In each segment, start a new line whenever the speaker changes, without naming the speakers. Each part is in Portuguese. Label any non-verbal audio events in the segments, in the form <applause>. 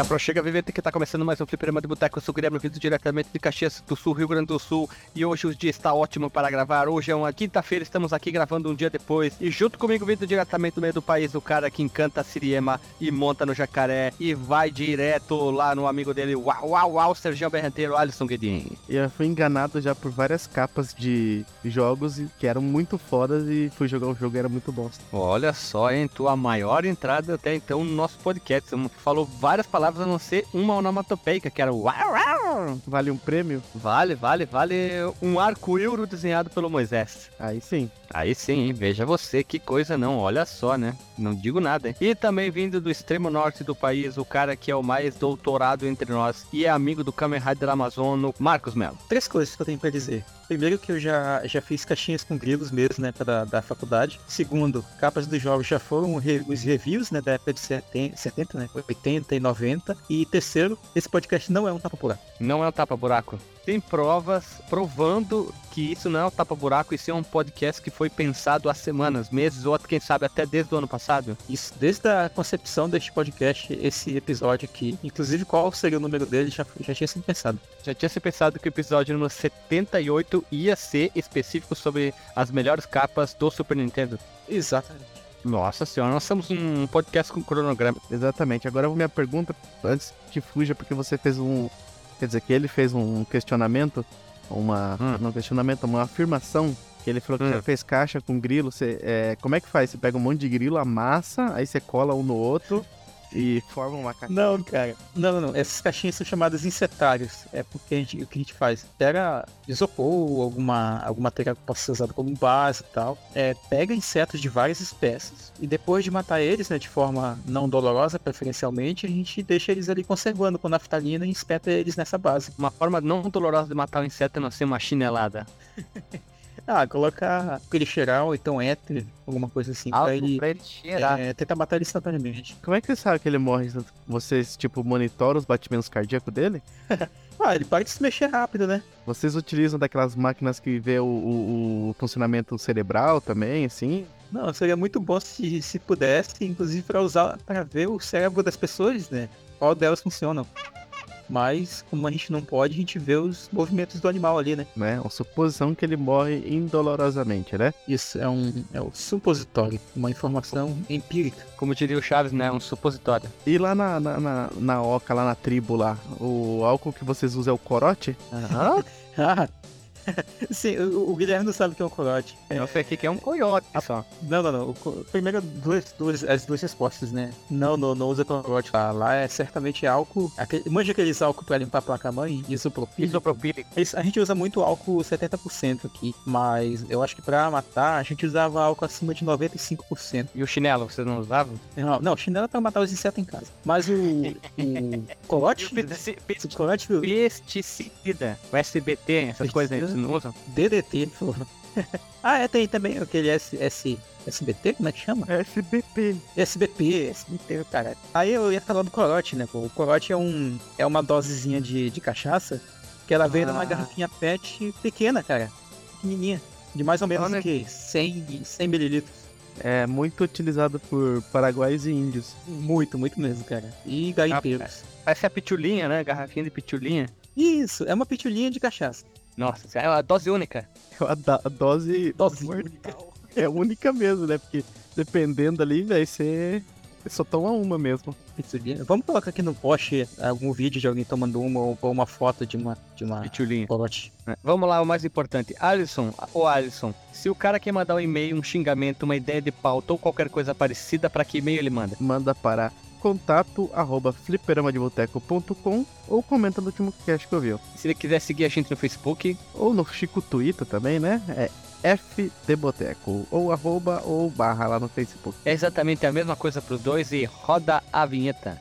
Já prochega Vivente que tá começando mais um Fliperama de Boteco. Eu sou o Guilherme, vindo diretamente de Caxias do Sul, Rio Grande do Sul. E hoje o dia está ótimo para gravar. Hoje é uma quinta-feira, estamos aqui gravando um dia depois. E junto comigo, vindo diretamente do meio do país, o cara que encanta a Siriema e monta no jacaré. E vai direto lá no amigo dele, uau, uau, uau, Sergião Berrenteiro, Alisson Guedin.
E eu fui enganado já por várias capas de jogos que eram muito fodas e fui jogar o jogo e era muito bosta.
Olha só, hein? Tua maior entrada até então no nosso podcast. Falou várias palavras a não ser uma onomatopeica, que era uau.
Vale um prêmio?
Vale, vale, vale um arco-íro desenhado pelo Moisés.
Aí sim.
Aí sim, hein? veja você, que coisa não, olha só, né? Não digo nada, hein? E também vindo do extremo norte do país, o cara que é o mais doutorado entre nós e é amigo do Kamen Rider Amazono, Marcos Melo.
Três coisas que eu tenho pra dizer. Primeiro que eu já, já fiz caixinhas com grilos mesmo, né, pra, da faculdade. Segundo, capas dos jogos já foram re, os reviews, né, da época de 70, 70, né, 80 e 90. E terceiro, esse podcast não é um tapa-buraco.
Não é um tapa-buraco. Tem provas provando que isso não é um tapa-buraco, isso é um podcast que foi pensado há semanas, meses, ou quem sabe até desde o ano passado.
Isso, desde a concepção deste podcast, esse episódio aqui, inclusive qual seria o número dele, já, já tinha sido pensado.
Já tinha sido pensado que o episódio número 78 ia ser específico sobre as melhores capas do Super Nintendo.
Exatamente.
Nossa senhora, nós somos um podcast com cronograma.
Exatamente. Agora minha pergunta, antes que fuja, porque você fez um. Quer dizer, que ele fez um questionamento, uma.
Hum.
Não questionamento, uma afirmação. Que ele falou que
Hum.
já fez caixa com grilo. Você, é, como é que faz? Você pega um monte de grilo, amassa, aí você cola um no outro e forma uma caixa.
Não, cara. Não, não, não. Essas caixinhas são chamadas insetários. É porque a gente, o que a gente faz? Pega isopor, alguma, algum material que possa ser usado como base e tal. É, pega insetos de várias espécies. E depois de matar eles, né, de forma não dolorosa, preferencialmente, a gente deixa eles ali conservando com naftalina e espeta eles nessa base.
Uma forma não dolorosa de matar o inseto é não ser uma chinelada. <laughs>
Ah, colocar clicheiral ou então éter, alguma coisa assim, pra
Algo
ele
pra ele cheirar.
é, tentar matar ele instantaneamente.
Como é que você sabe que ele morre? Vocês, tipo, monitoram os batimentos cardíacos dele? <laughs>
Ah, ele para de se mexer rápido, né?
Vocês utilizam daquelas máquinas que vê o, o- o funcionamento cerebral também, assim?
Não, seria muito bom se, se pudesse, inclusive para usar para ver o cérebro das pessoas, né? Qual delas funcionam. Mas, como a gente não pode, a gente vê os movimentos do animal ali, né?
Né? Uma suposição que ele morre indolorosamente, né?
Isso é um é o supositório, uma informação empírica.
Como diria o Chaves, né? Um supositório.
E lá na, na, na, na oca, lá na tribo lá, o álcool que vocês usam é o corote?
Aham. <laughs>
Ah, <laughs> sim, o, o Guilherme não sabe o que é um corote.
Eu sei que é um coiote só.
Não, não, não. O Primeiro, duas, duas, as duas respostas, né? Não, não, não usa corote lá. Lá é certamente álcool. Aquele, manja aqueles álcool pra limpar a placa-mãe? Isopropílico.
Isopropílico.
A gente usa muito álcool 70% aqui, mas eu acho que pra matar a gente usava álcool acima de 95%.
E o chinelo, vocês não usavam?
Não, não chinelo é pra matar os insetos em casa. Mas o, o <laughs> o
Pesticida. O SBT, essas coisas aí,
DDT, ele falou. <laughs> ah, é, tem também aquele S, S, SBT, como é que chama?
SBP.
SBP, SBP, cara. Aí eu ia falar do corote, né? O corote é, um, é uma dosezinha de, de cachaça que ela vem numa
Ah.
garrafinha PET pequena, cara. Pequenininha. De mais ou menos
Olha
o quê? 100, 100 mililitros.
É muito utilizado por paraguaios e índios.
Muito, muito mesmo, cara. E garimpeiros.
Parece a pitulinha, né? Garrafinha de pitulinha.
Isso, é uma pitulinha de cachaça.
Nossa, é uma dose única.
A, da- a dose
Dose
mortal. é única mesmo, né? Porque dependendo ali, vai ser. Só toma uma mesmo.
Vamos colocar aqui no post algum vídeo de alguém tomando uma ou ou uma foto de uma, de uma
Pitulinha.
corote.
É, Vamos lá, o mais importante. Alisson, ô Alisson, se o cara quer mandar um e-mail, um xingamento, uma ideia de pauta ou qualquer coisa parecida, pra que e-mail ele manda?
Manda para contato arroba fliperamadeboteco.com ou comenta no último cast que eu vi.
Se ele quiser seguir a gente no Facebook,
Ou no Chico Twitter também, né? É FDBoteco. Ou arroba ou barra lá no Facebook.
é exatamente a mesma coisa pros dois e roda a vinheta.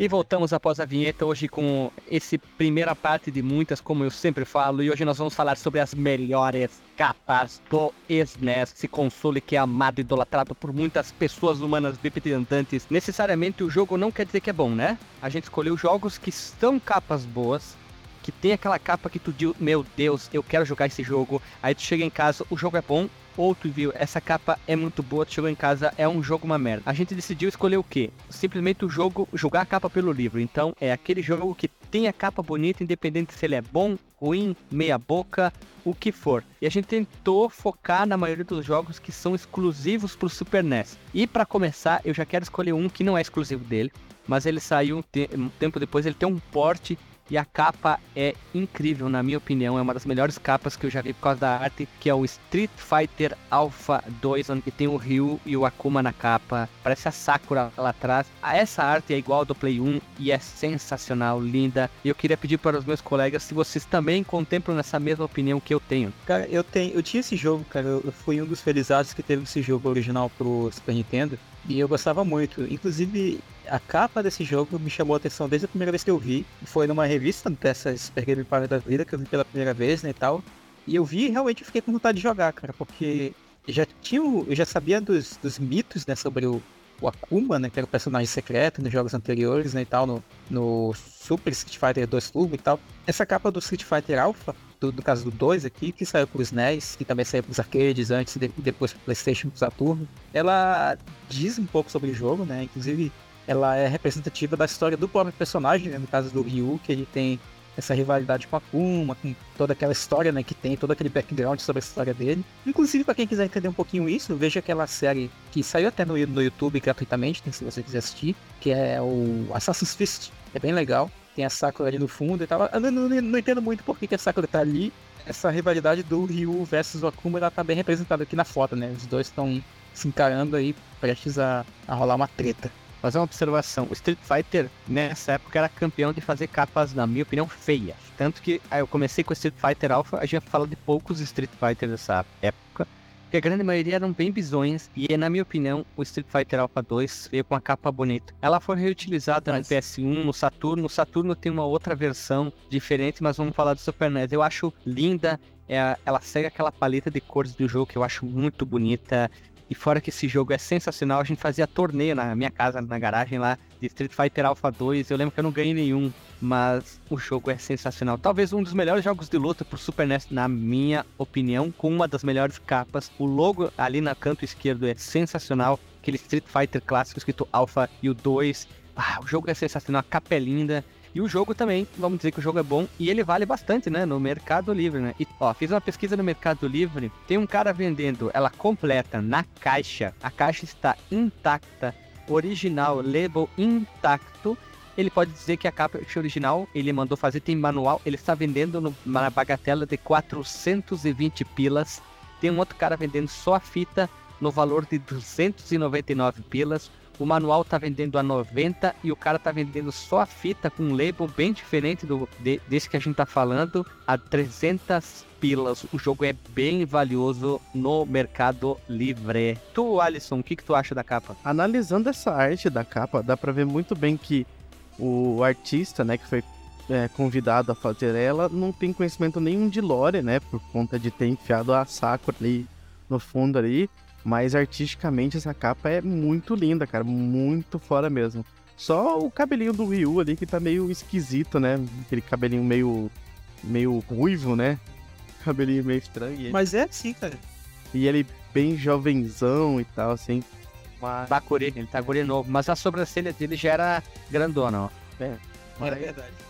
E voltamos após a vinheta hoje com esse primeira parte de muitas, como eu sempre falo, e hoje nós vamos falar sobre as melhores capas do SNES, esse console que é amado e idolatrado por muitas pessoas humanas bipedindantes. Necessariamente o jogo não quer dizer que é bom, né? A gente escolheu jogos que são capas boas, que tem aquela capa que tu diz, meu Deus, eu quero jogar esse jogo. Aí tu chega em casa, o jogo é bom, ou tu viu, essa capa é muito boa, chegou em casa, é um jogo uma merda. A gente decidiu escolher o quê? Simplesmente o jogo, jogar a capa pelo livro. Então é aquele jogo que tem a capa bonita, independente se ele é bom, ruim, meia boca, o que for. E a gente tentou focar na maioria dos jogos que são exclusivos pro Super NES. E para começar, eu já quero escolher um que não é exclusivo dele, mas ele saiu um, te um tempo depois, ele tem um porte e a capa é incrível, na minha opinião. É uma das melhores capas que eu já vi por causa da arte, que é o Street Fighter Alpha 2, onde tem o Ryu e o Akuma na capa. Parece a Sakura lá atrás. Ah, essa arte é igual ao do Play 1 e é sensacional, linda. E eu queria pedir para os meus colegas se vocês também contemplam nessa mesma opinião que eu tenho.
Cara, eu tenho, eu tinha esse jogo, cara. Eu fui um dos felizados que teve esse jogo original pro Super Nintendo. E eu gostava muito. Inclusive, a capa desse jogo me chamou a atenção desde a primeira vez que eu vi. Foi numa revista dessas Super Game Power da vida que eu vi pela primeira vez, né, e tal. E eu vi e realmente fiquei com vontade de jogar, cara, porque já tinha, eu já sabia dos, dos mitos, né, sobre o, o Akuma, né, que era o personagem secreto nos jogos anteriores, né, e tal, no, no Super Street Fighter 2 Turbo e tal. Essa capa do Street Fighter Alpha, do, do caso do 2 aqui, que saiu para os NES, que também saiu para os arcades antes e depois para PlayStation e Saturno, ela diz um pouco sobre o jogo, né, inclusive ela é representativa da história do próprio personagem, né? no caso do Ryu, que ele tem essa rivalidade com a Akuma, com toda aquela história né, que tem, todo aquele background sobre a história dele. Inclusive, para quem quiser entender um pouquinho isso, veja aquela série que saiu até no, no YouTube gratuitamente, se você quiser assistir, que é o Assassin's Fist. É bem legal. Tem a Sakura ali no fundo e tal. Eu não, não, não entendo muito por que, que a Sakura tá ali. Essa rivalidade do Ryu versus o Akuma, ela tá bem representada aqui na foto, né? Os dois estão se encarando aí, prestes a, a rolar uma treta
fazer uma observação. O Street Fighter, nessa época, era campeão de fazer capas, na minha opinião, feias. Tanto que eu comecei com o Street Fighter Alpha, a gente fala de poucos Street Fighter dessa época. Porque a grande maioria eram bem bizonhas. E, na minha opinião, o Street Fighter Alpha 2 veio com uma capa bonita. Ela foi reutilizada mas... no PS1, no Saturno. No Saturno tem uma outra versão diferente, mas vamos falar do Super NES. Eu acho linda. É, ela segue aquela paleta de cores do jogo que eu acho muito bonita. E fora que esse jogo é sensacional, a gente fazia torneio na minha casa, na garagem lá, de Street Fighter Alpha 2. Eu lembro que eu não ganhei nenhum, mas o jogo é sensacional. Talvez um dos melhores jogos de luta pro Super NES, na minha opinião, com uma das melhores capas. O logo ali na canto esquerdo é sensacional. Aquele Street Fighter clássico escrito Alpha e o 2. Ah, o jogo é sensacional, a capa é linda. E o jogo também, vamos dizer que o jogo é bom e ele vale bastante, né, no Mercado Livre, né? E, ó, fiz uma pesquisa no Mercado Livre, tem um cara vendendo ela completa na caixa, a caixa está intacta, original, label intacto. Ele pode dizer que a caixa original ele mandou fazer, tem manual, ele está vendendo numa bagatela de 420 pilas. Tem um outro cara vendendo só a fita no valor de 299 pilas. O manual tá vendendo a 90 e o cara tá vendendo só a fita com um label bem diferente do de, desse que a gente tá falando a 300 pilas. O jogo é bem valioso no Mercado Livre. Tu, Alisson, o que, que tu acha da capa?
Analisando essa arte da capa, dá para ver muito bem que o artista, né, que foi é, convidado a fazer ela, não tem conhecimento nenhum de lore, né, por conta de ter enfiado a Sakura ali no fundo ali. Mas artisticamente essa capa é muito linda, cara. Muito fora mesmo. Só o cabelinho do Ryu ali que tá meio esquisito, né? Aquele cabelinho meio. meio ruivo, né? <laughs> Cabelinho meio estranho. Ele...
Mas é assim, cara.
E ele bem jovenzão e tal, assim.
Mas... Bakuri, ele tá guri novo. Mas a sobrancelha dele já era grandona, ó.
É, é verdade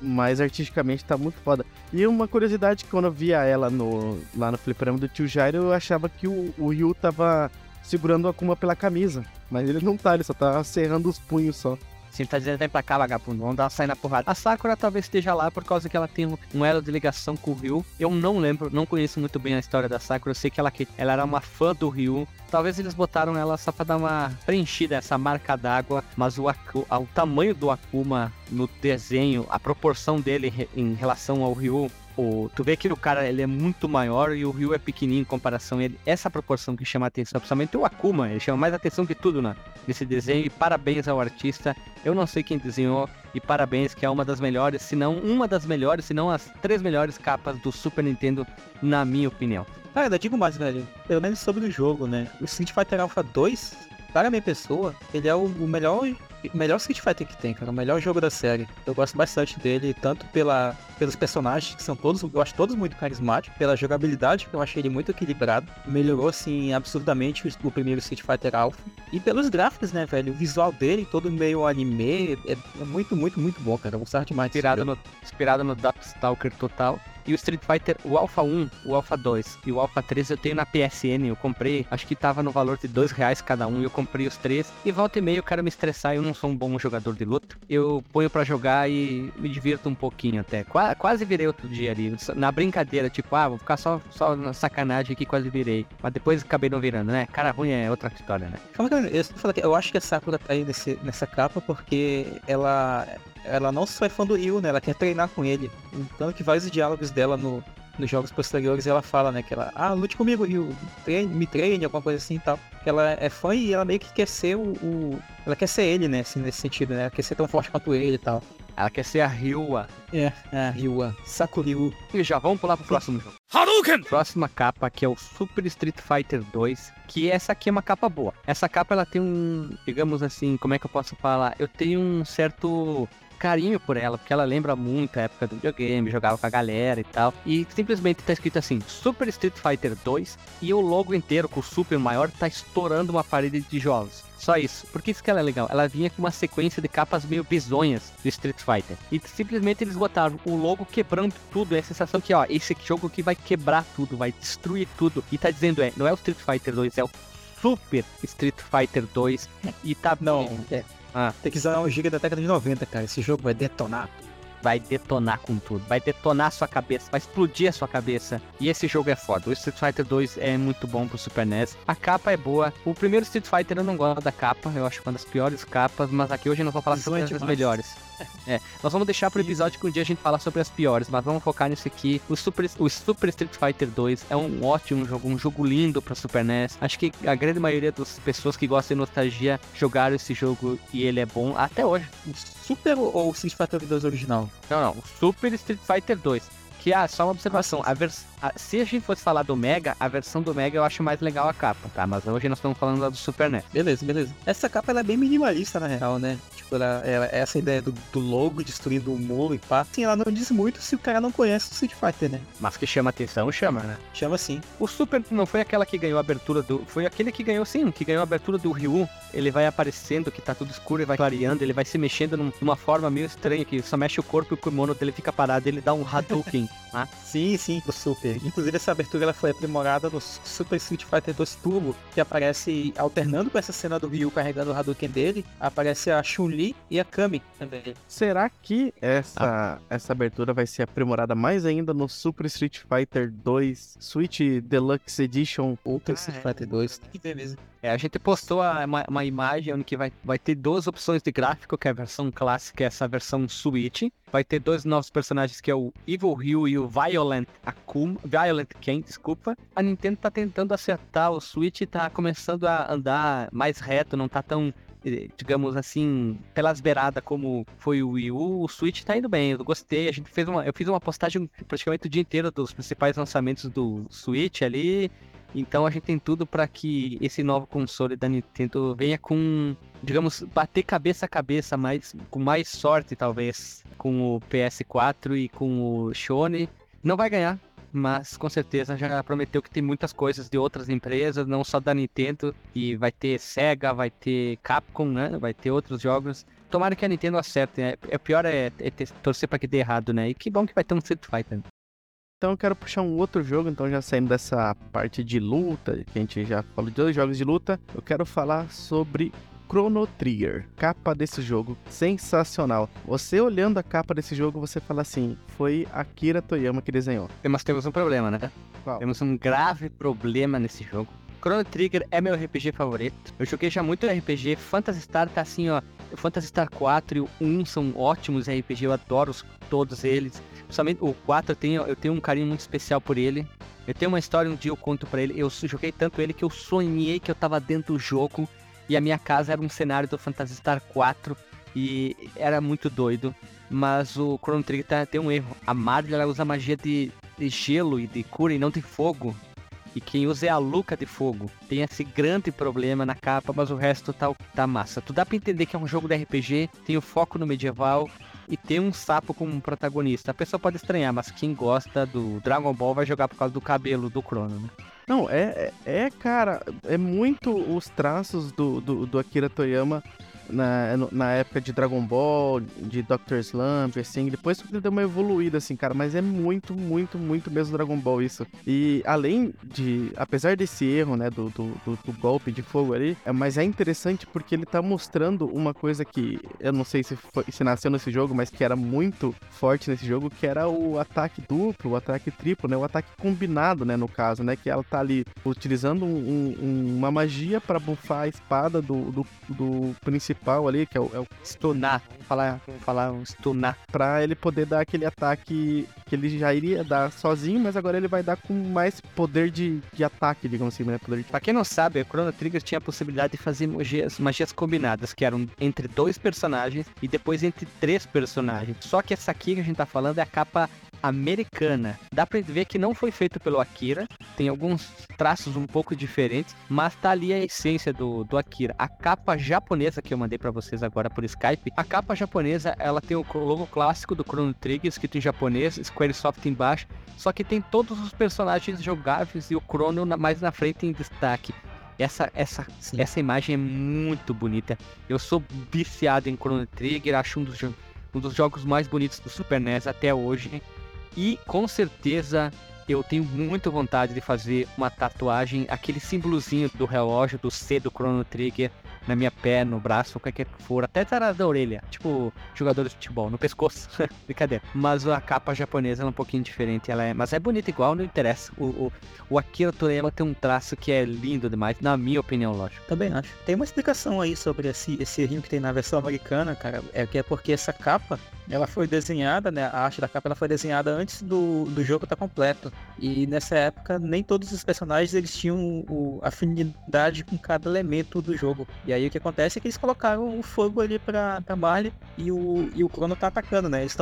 mas artisticamente tá muito foda. E uma curiosidade, quando eu via ela no, lá no fliperama do tio Jairo, eu achava que o, o Ryu tava segurando a Akuma pela camisa. Mas ele não tá, ele só tá serrando os punhos só.
Sim, tá dizendo, vem pra cá, vagabundo, vamos dar sair na porrada. A Sakura talvez esteja lá por causa que ela tem um, um elo de ligação com o Ryu. Eu não lembro, não conheço muito bem a história da Sakura. Eu sei que ela, que ela era uma fã do Ryu. Talvez eles botaram ela só pra dar uma preenchida, essa marca d'água. Mas o, o tamanho do Akuma no desenho, a proporção dele em relação ao Ryu, o, tu vê que o cara ele é muito maior e o Ryu é pequenininho em comparação ele. Essa proporção que chama atenção, principalmente o Akuma, ele chama mais atenção que tudo né, nesse desenho. E parabéns ao artista. Eu não sei quem desenhou e parabéns que é uma das melhores, se não uma das melhores, se não as três melhores capas do Super Nintendo, na minha opinião.
Ah, ainda digo mais, velho. Pelo menos sobre o jogo, né? O Street Fighter Alpha 2, para minha pessoa, ele é o melhor melhor Street Fighter que tem, cara. O melhor jogo da série. Eu gosto bastante dele, tanto pela, pelos personagens, que são todos, eu acho todos muito carismáticos, pela jogabilidade, que eu achei ele muito equilibrado. Melhorou, assim, absurdamente o, o primeiro Street Fighter Alpha. E pelos gráficos, né, velho? O visual dele, todo meio anime, é, é muito, muito, muito bom, cara. Eu gostava demais.
Inspirado no, inspirado no Darkstalker total. E o Street Fighter, o Alpha 1, o Alpha 2 e o Alpha 3 eu tenho na PSN. Eu comprei, acho que tava no valor de dois reais cada um. Eu comprei os três. E volta e meia eu quero me estressar. Eu não sou um bom jogador de luta. Eu ponho para jogar e me divirto um pouquinho até. Qu quase virei outro dia ali. Na brincadeira, tipo, ah, vou ficar só, só na sacanagem aqui, quase virei. Mas depois acabei não virando, né? Cara ruim é outra história, né?
Eu, eu acho que a Sakura tá aí nesse, nessa capa porque ela ela não só é fã do Ryu, né? Ela quer treinar com ele. Então que vários diálogos dela no, nos jogos posteriores ela fala, né? Que ela, ah, lute comigo, Ryu, treine, me treine, alguma coisa assim e tal. Que ela é fã e ela meio que quer ser o, o, Ela quer ser ele, né? Assim, nesse sentido, né? Ela quer ser tão forte quanto ele e tal.
Ela quer ser a Ryua.
É, a Ryua. Sakuryu.
E já vamos pular pro próximo jogo. Hadouken! Próxima capa que é o Super Street Fighter 2, que essa aqui é uma capa boa. Essa capa ela tem um, digamos assim, como é que eu posso falar? Eu tenho um certo carinho por ela, porque ela lembra muito a época do videogame, jogava com a galera e tal. E simplesmente tá escrito assim: Super Street Fighter 2 e o logo inteiro com o Super maior tá estourando uma parede de tijolos. Só isso. Por que isso que ela é legal? Ela vinha com uma sequência de capas meio bizonhas do Street Fighter. E simplesmente eles botaram o logo quebrando tudo. É a sensação que, ó, esse jogo aqui vai quebrar tudo, vai destruir tudo. E tá dizendo, é, não é o Street Fighter 2, é o Super Street Fighter 2. E tá.
Não, é, ah. Tem que usar um giga da década de 90, cara. Esse jogo vai detonar.
Vai detonar com tudo. Vai detonar a sua cabeça. Vai explodir a sua cabeça. E esse jogo é foda. O Street Fighter 2 é muito bom pro Super NES. A capa é boa. O primeiro Street Fighter eu não gosto da capa. Eu acho uma das piores capas. Mas aqui hoje nós vamos falar sobre as melhores. É, nós vamos deixar pro episódio que um dia a gente fala sobre as piores, mas vamos focar nisso aqui. O Super, o Super Street Fighter 2 é um ótimo jogo, um jogo lindo pra Super NES. Acho que a grande maioria das pessoas que gostam de nostalgia jogaram esse jogo e ele é bom até hoje.
O Super ou o Street Fighter 2 original?
Não, não, o Super Street Fighter 2. Que, ah, só uma observação. A vers... A, se a gente fosse falar do Mega, a versão do Mega eu acho mais legal a capa, tá? Mas hoje nós estamos falando da do Super NES.
Beleza, beleza. Essa capa ela é bem minimalista, na real, né? Tipo, ela, ela, essa ideia do, do logo destruindo o muro e pá. Sim, ela não diz muito se o cara não conhece o Street Fighter, né?
Mas que chama atenção, chama, né?
Chama sim.
O Super não foi aquela que ganhou a abertura do. Foi aquele que ganhou, sim, que ganhou a abertura do Ryu. Ele vai aparecendo, que tá tudo escuro e vai clareando, ele vai se mexendo num, numa forma meio estranha, que só mexe o corpo e o kimono dele fica parado, ele dá um Hadouken.
Ah? Sim, sim, do Super. Inclusive essa abertura ela foi aprimorada no Super Street Fighter 2 Turbo, que aparece alternando com essa cena do Ryu carregando o Hadouken dele, aparece a Chun-Li e a Kami também.
Será que essa, ah. essa abertura vai ser aprimorada mais ainda no Super Street Fighter 2 Switch Deluxe Edition?
Ultra ah, Street é. Fighter 2, tem que ver mesmo.
É, a gente postou uma, uma, imagem onde vai, vai ter duas opções de gráfico, que é a versão clássica e essa versão Switch. Vai ter dois novos personagens, que é o Evil Ryu e o Violent Akuma, Violent Ken, desculpa. A Nintendo tá tentando acertar o Switch e tá começando a andar mais reto, não tá tão eh, digamos assim, pelas beiradas como foi o Wii U, o Switch tá indo bem, eu gostei, a gente fez uma, eu fiz uma postagem praticamente o dia inteiro dos principais lançamentos do Switch ali, então a gente tem tudo para que esse novo console da Nintendo venha com, digamos, bater cabeça a cabeça, mais, com mais sorte talvez, com o PS4 e com o Sony. Não vai ganhar, mas com certeza já prometeu que tem muitas coisas de outras empresas, não só da Nintendo, e vai ter Sega, vai ter Capcom, né? Vai ter outros jogos. Tomara que a Nintendo acerte, né? É pior é, é ter, torcer para que dê errado, né? E que bom que vai ter um Street Fighter.
Então eu quero puxar um outro jogo, então já saindo dessa parte de luta, que a gente já falou de dois jogos de luta, eu quero falar sobre Chrono Trigger. Capa desse jogo, sensacional. Você olhando a capa desse jogo, você fala assim, foi Akira Toyama que desenhou.
Mas temos um problema, né? Qual? Temos um grave problema nesse jogo. Chrono Trigger é meu RPG favorito. Eu joguei já muito RPG. Phantasy Star tá assim, ó. Phantasy Star 4 e o 1 são ótimos RPG, eu adoro todos eles. Principalmente o 4 eu tenho, eu tenho um carinho muito especial por ele. Eu tenho uma história, um dia eu conto para ele. Eu joguei tanto ele que eu sonhei que eu tava dentro do jogo e a minha casa era um cenário do Phantasy Star 4 e era muito doido. Mas o Chrono Trigger tá, tem um erro. A Marvel ela usa magia de, de gelo e de cura e não de fogo. E quem usa é a Luca de Fogo. Tem esse grande problema na capa, mas o resto tá, tá massa. Tu dá pra entender que é um jogo de RPG, tem o foco no medieval e tem um sapo como protagonista. A pessoa pode estranhar, mas quem gosta do Dragon Ball vai jogar por causa do cabelo do Crono, né?
Não, é, é, é, cara, é muito os traços do, do, do Akira Toyama na, na época de Dragon Ball, de Dr. Slump, assim, depois ele deu uma evoluída, assim, cara, mas é muito, muito, muito mesmo Dragon Ball isso. E além de, apesar desse erro, né, do, do, do, do golpe de fogo ali, é, mas é interessante porque ele tá mostrando uma coisa que eu não sei se, foi, se nasceu nesse jogo, mas que era muito forte nesse jogo, que era o ataque duplo, o ataque triplo, né, o ataque combinado, né, no caso, né, que ela tá ali utilizando um, um, uma magia para bufar a espada do, do, do principal principal ali, que é o, é o
stunar, falar, falar um stunar,
pra ele poder dar aquele ataque que ele já iria dar sozinho, mas agora ele vai dar com mais poder de, de ataque, digamos assim, né? Poder de...
Pra quem não sabe, o Chrono Trigger tinha a possibilidade de fazer magias, magias combinadas, que eram entre dois personagens e depois entre três personagens. Só que essa aqui que a gente tá falando é a capa americana. Dá pra ver que não foi feito pelo Akira, tem alguns traços um pouco diferentes, mas tá ali a essência do, do Akira. A capa japonesa que eu mandei para vocês agora por Skype, a capa japonesa, ela tem o logo clássico do Chrono Trigger escrito em japonês, Squaresoft embaixo, só que tem todos os personagens jogáveis e o Chrono mais na frente em destaque. Essa, essa, essa imagem é muito bonita. Eu sou viciado em Chrono Trigger, acho um dos, um dos jogos mais bonitos do Super NES até hoje. E com certeza eu tenho muita vontade de fazer uma tatuagem, aquele símbolozinho do relógio, do C do Chrono Trigger, na minha perna, no braço, qualquer que for, até atrás da orelha, tipo jogador de futebol, no pescoço, <laughs> brincadeira. Mas a capa japonesa é um pouquinho diferente, ela é, mas é bonita igual, não interessa. O, o, o Akira Toriyama tem um traço que é lindo demais, na minha opinião, lógico.
Também acho. Tem uma explicação aí sobre esse, esse rio que tem na versão americana, cara, é que é porque essa capa ela foi desenhada, né? A arte da capa ela foi desenhada antes do, do jogo estar tá completo. E nessa época nem todos os personagens eles tinham o, afinidade com cada elemento do jogo. E aí o que acontece é que eles colocaram o fogo ali pra, pra Marley e o, e o Crono tá atacando, né? Eles.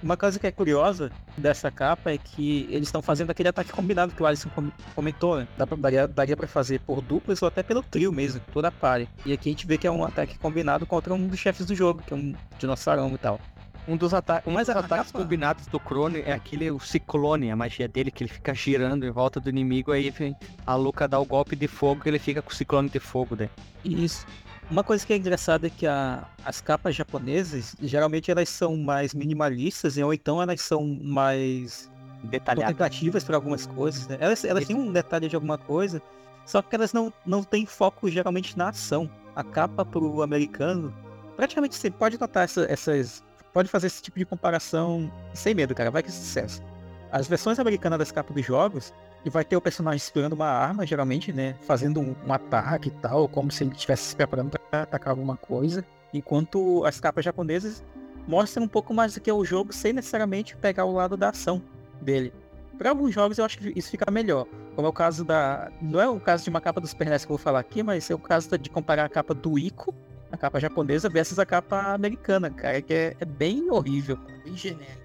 Uma coisa que é curiosa dessa capa é que eles estão fazendo aquele ataque combinado que o Alisson comentou, né? Dá pra, daria, daria pra fazer por duplas ou até pelo trio mesmo, toda a party. E aqui a gente vê que é um ataque combinado contra um dos chefes do jogo, que é um dinossauro e tal.
Um dos ata um dos ataques combinados do Crono é aquele o ciclone, a magia dele, que ele fica girando em volta do inimigo, aí vem a Luca dá o golpe de fogo ele fica com o ciclone de fogo dele.
Isso. Uma coisa que é engraçada é que a, as capas japonesas, geralmente elas são mais minimalistas, ou então elas são mais
detalhadas
contemplativas para algumas coisas. Né? Elas, elas têm um detalhe de alguma coisa, só que elas não, não têm foco geralmente na ação. A capa pro americano, praticamente você pode notar essa, essas pode fazer esse tipo de comparação sem medo, cara. Vai que é sucesso. As versões americanas das capas dos jogos, e vai ter o personagem segurando uma arma, geralmente, né? Fazendo um, um ataque e tal, como se ele estivesse se preparando para atacar alguma coisa. Enquanto as capas japonesas mostram um pouco mais do que é o jogo, sem necessariamente pegar o lado da ação dele. Para alguns jogos eu acho que isso fica melhor. Como é o caso da. Não é o caso de uma capa do Super NES que eu vou falar aqui, mas é o caso de comparar a capa do Ico a capa japonesa versus a capa americana, cara, que é, é bem horrível, bem genérica.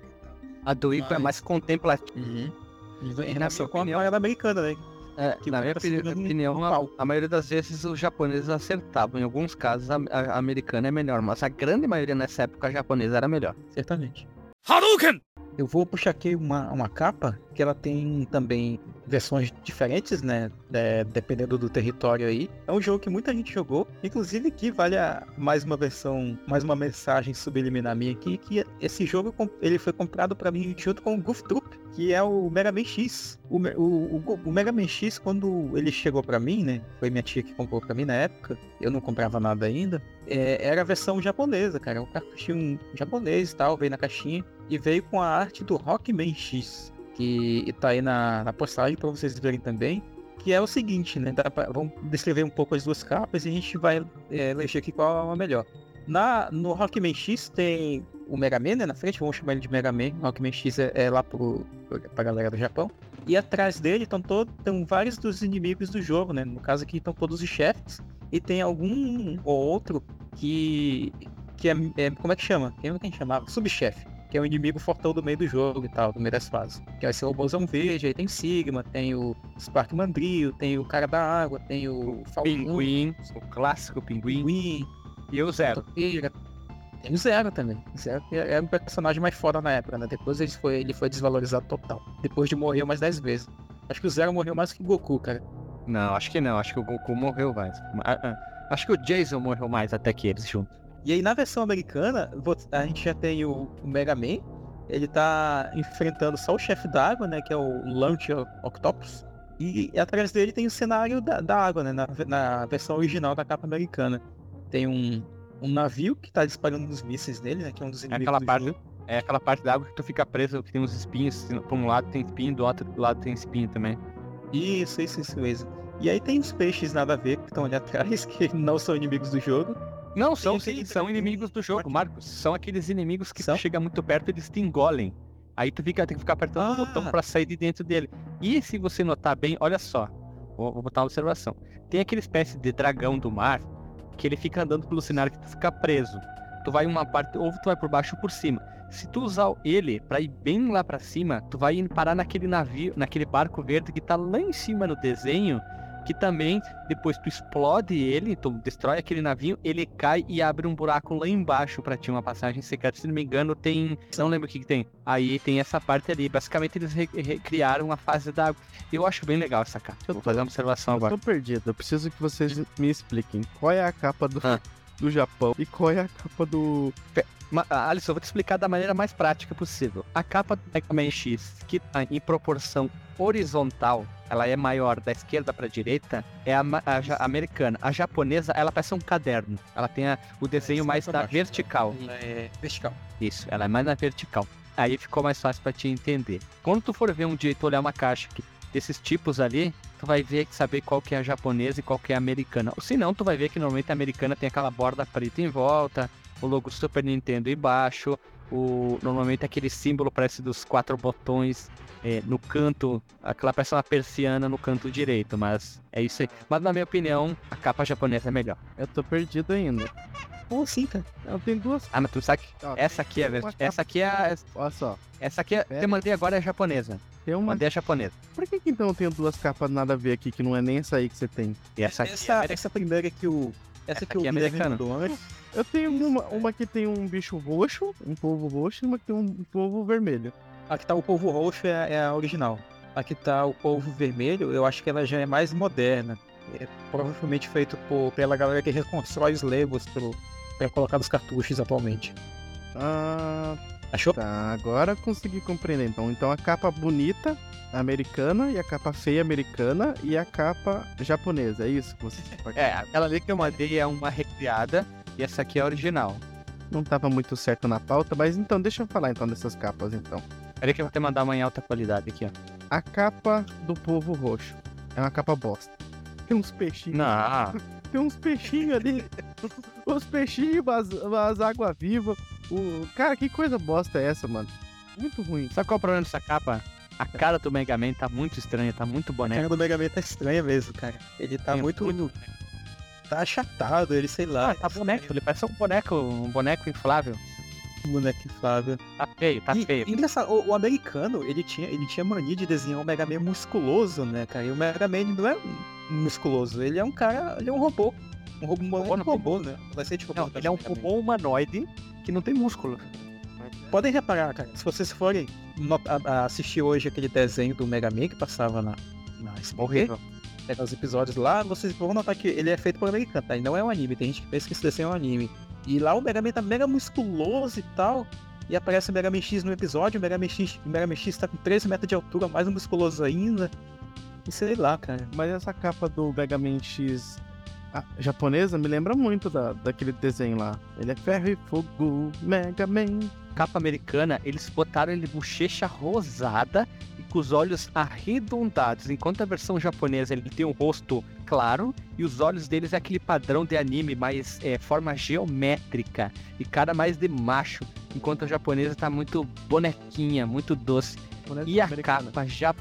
A do Ico é Mas... é mais contemplativa.
Uhum. Em relação com a parada americana, né?
É, na minha opinião, a, a, maioria das vezes os japoneses acertavam. Em alguns casos, a, a, americana é melhor, mas a grande maioria nessa época a japonesa era melhor.
Certamente. Hadouken! Eu vou puxar aqui uma, uma capa que ela tem também versões diferentes, né? É, dependendo do território aí. É um jogo que muita gente jogou. Inclusive que vale a, mais uma versão, mais uma mensagem subliminar minha aqui, que esse jogo ele foi comprado para mim junto com o Goof Troop, que é o Mega Man X. O, o, o, o Mega Man X, quando ele chegou para mim, né? Foi minha tia que comprou para mim na época. Eu não comprava nada ainda. É, era a versão japonesa, cara. Um cartuchinho japonês e tal, veio na caixinha. E veio com a arte do Rockman X que tá aí na, na postagem para vocês verem também, que é o seguinte, né? Pra, vamos descrever um pouco as duas capas e a gente vai é, eleger aqui qual é a melhor. Na, no Rockman X tem o Mega Man né, na frente, vamos chamar ele de Mega Man. Rockman X é, é lá pro, pra galera do Japão. E atrás dele estão todos, estão vários dos inimigos do jogo, né? No caso aqui estão todos os chefes. E tem algum ou outro que. que é, é como é que chama? Quem é que chamava? Subchefe que é o inimigo fortão do meio do jogo e tal, do meio das fases. Que vai ser o Bozão Verde, aí tem o Sigma, tem o Spark Mandrio, tem o cara da água, tem o
Pinguim, o clássico Pinguim.
Pinguim
e o Zero.
Tem o Zero também. O Zero é um personagem mais foda na época, né? Depois ele foi, ele foi desvalorizado total. Depois de morrer mais 10 vezes. Acho que o Zero morreu mais que o Goku, cara.
Não, acho que não. Acho que o Goku morreu mais. Acho que o Jason morreu mais até que eles juntos.
E aí na versão americana, a gente já tem o, Mega Man. Ele tá enfrentando só o chefe da água, né? Que é o Launch Octopus. E, e atrás dele tem o cenário da, da água, né? Na, na, versão original da capa americana. Tem um, um navio que tá disparando os mísseis nele, né? Que é um dos
inimigos é aquela parte, jogo. É aquela parte da água que tu fica preso, que tem uns espinhos. Por um lado tem espinho, do outro lado tem espinho também.
Isso, isso, isso mesmo. E aí tem os peixes nada a ver que estão ali <laughs> atrás, que não são inimigos do jogo.
Não, são sim, são inimigos do jogo, Marcos. São aqueles inimigos que são? tu chega muito perto e eles te engolem. Aí tu fica, tem que ficar apertando ah. o botão pra sair de dentro dele. E se você notar bem, olha só. Vou, vou botar uma observação. Tem aquela espécie de dragão do mar que ele fica andando pelo cenário que tu fica preso. Tu vai uma parte, ou tu vai por baixo ou por cima. Se tu usar ele para ir bem lá para cima, tu vai parar naquele navio, naquele barco verde que tá lá em cima no desenho que também depois tu explode ele, tu destrói aquele navio, ele cai e abre um buraco lá embaixo para ti uma passagem secreta. Se não me engano, tem, não lembro o que, que tem. Aí tem essa parte ali. Basicamente eles recriaram a fase da água. Eu acho bem legal essa capa. Eu Vou fazer uma observação
eu
agora.
Eu tô perdido. Eu preciso que vocês me expliquem qual é a capa do ah. Do Japão e qual é a capa do
Alisson, eu vou te explicar da maneira mais prática possível. A capa do Mega Man X, que tá em proporção horizontal, ela é maior da esquerda para a direita, é a, a, a, americana. A japonesa, ela parece um caderno. Ela tem a, o desenho é mais da vertical.
É vertical.
Isso, ela é mais na vertical. Aí ficou mais fácil para te entender. Quando tu for ver um dia e tu olhar uma caixa que, desses tipos ali, tu vai ver saber qual que é a japonesa e qual que é a americana. Ou se não, tu vai ver que normalmente a americana tem aquela borda preta em volta, o logo Super Nintendo embaixo, o, normalmente aquele símbolo parece dos quatro botões é, no canto, aquela parece uma persiana no canto direito, mas é isso aí. Mas na minha opinião, a capa japonesa é melhor.
Eu tô perdido ainda.
Como assim, cara?
Eu tenho duas.
Ah, mas tu sabe que essa aqui é essa aqui é a...
Olha só.
Essa aqui é... eu mandei agora é japonesa.
Tem uma...
Mandei a japonesa.
Por que, que então eu tenho duas capas nada a ver aqui que não é nem essa aí que você tem?
E essa aqui essa, é... essa primeira que o essa, essa que o é
americana.
Eu tenho uma, uma que tem um bicho roxo, um polvo roxo, e uma que tem um polvo vermelho.
Aqui tá o polvo roxo, é, é a original. Aqui tá o polvo vermelho, eu acho que ela já é mais moderna. É provavelmente feito por, pela galera que reconstrói os labels pro, pra colocar nos cartuchos atualmente.
Ah. Achou? Tá, agora consegui compreender. Então, então a capa bonita americana e a capa feia americana e a capa japonesa. É isso que você <laughs>
pode É, aquela ali que eu mandei é uma recriada e essa aqui é a original.
Não tava muito certo na pauta, mas então deixa eu falar então dessas capas então.
Peraí que eu vou até mandar uma em alta qualidade aqui, ó.
A capa do povo roxo é uma capa bosta. Tem uns peixinhos.
Não. <laughs>
Tem uns peixinhos ali. <laughs> Os peixinhos, as, as águas vivas. O... Cara, que coisa bosta é essa, mano? Muito ruim.
Sabe qual é o problema dessa capa? A cara do Mega Man tá muito estranha, tá muito boneco.
A cara do Mega Man tá estranha mesmo, cara. Ele tá é, muito... muito... Tá achatado, ele, sei lá.
Ah, tá boneco, ele parece um boneco, um boneco inflável.
Boneco inflável.
Tá feio, tá
e,
feio.
O, o, americano, ele tinha, ele tinha mania de desenhar um Mega Man musculoso, né, cara? E o Mega Man não é musculoso, ele é um cara, ele é um robô. Um robô, um robô, robô né?
Vai ser tipo... Não, ele é um robô humanoide que não tem músculo.
Podem reparar, cara, se vocês forem assistir hoje aquele desenho do Mega Man que passava na, na SBT, os episódios lá, vocês vão notar que ele é feito por americano, tá? E não é um anime, tem gente que pensa que esse desenho é um anime. E lá o Mega Man tá mega musculoso e tal, e aparece o Mega Man X no episódio, o Mega Man X, o Mega Man X tá com 13 metros de altura, mais musculoso ainda. E sei lá, cara.
Mas essa capa do Mega Man X a japonesa me lembra muito da, daquele desenho lá. Ele é ferro e fogo, Mega Man.
Capa americana, eles botaram ele bochecha rosada com os olhos arredondados, enquanto a versão japonesa ele tem um rosto claro e os olhos deles é aquele padrão de anime, mais é, forma geométrica e cara mais de macho, enquanto a japonesa tá muito bonequinha, muito doce.
japonesa
E a
americana.
capa, ja...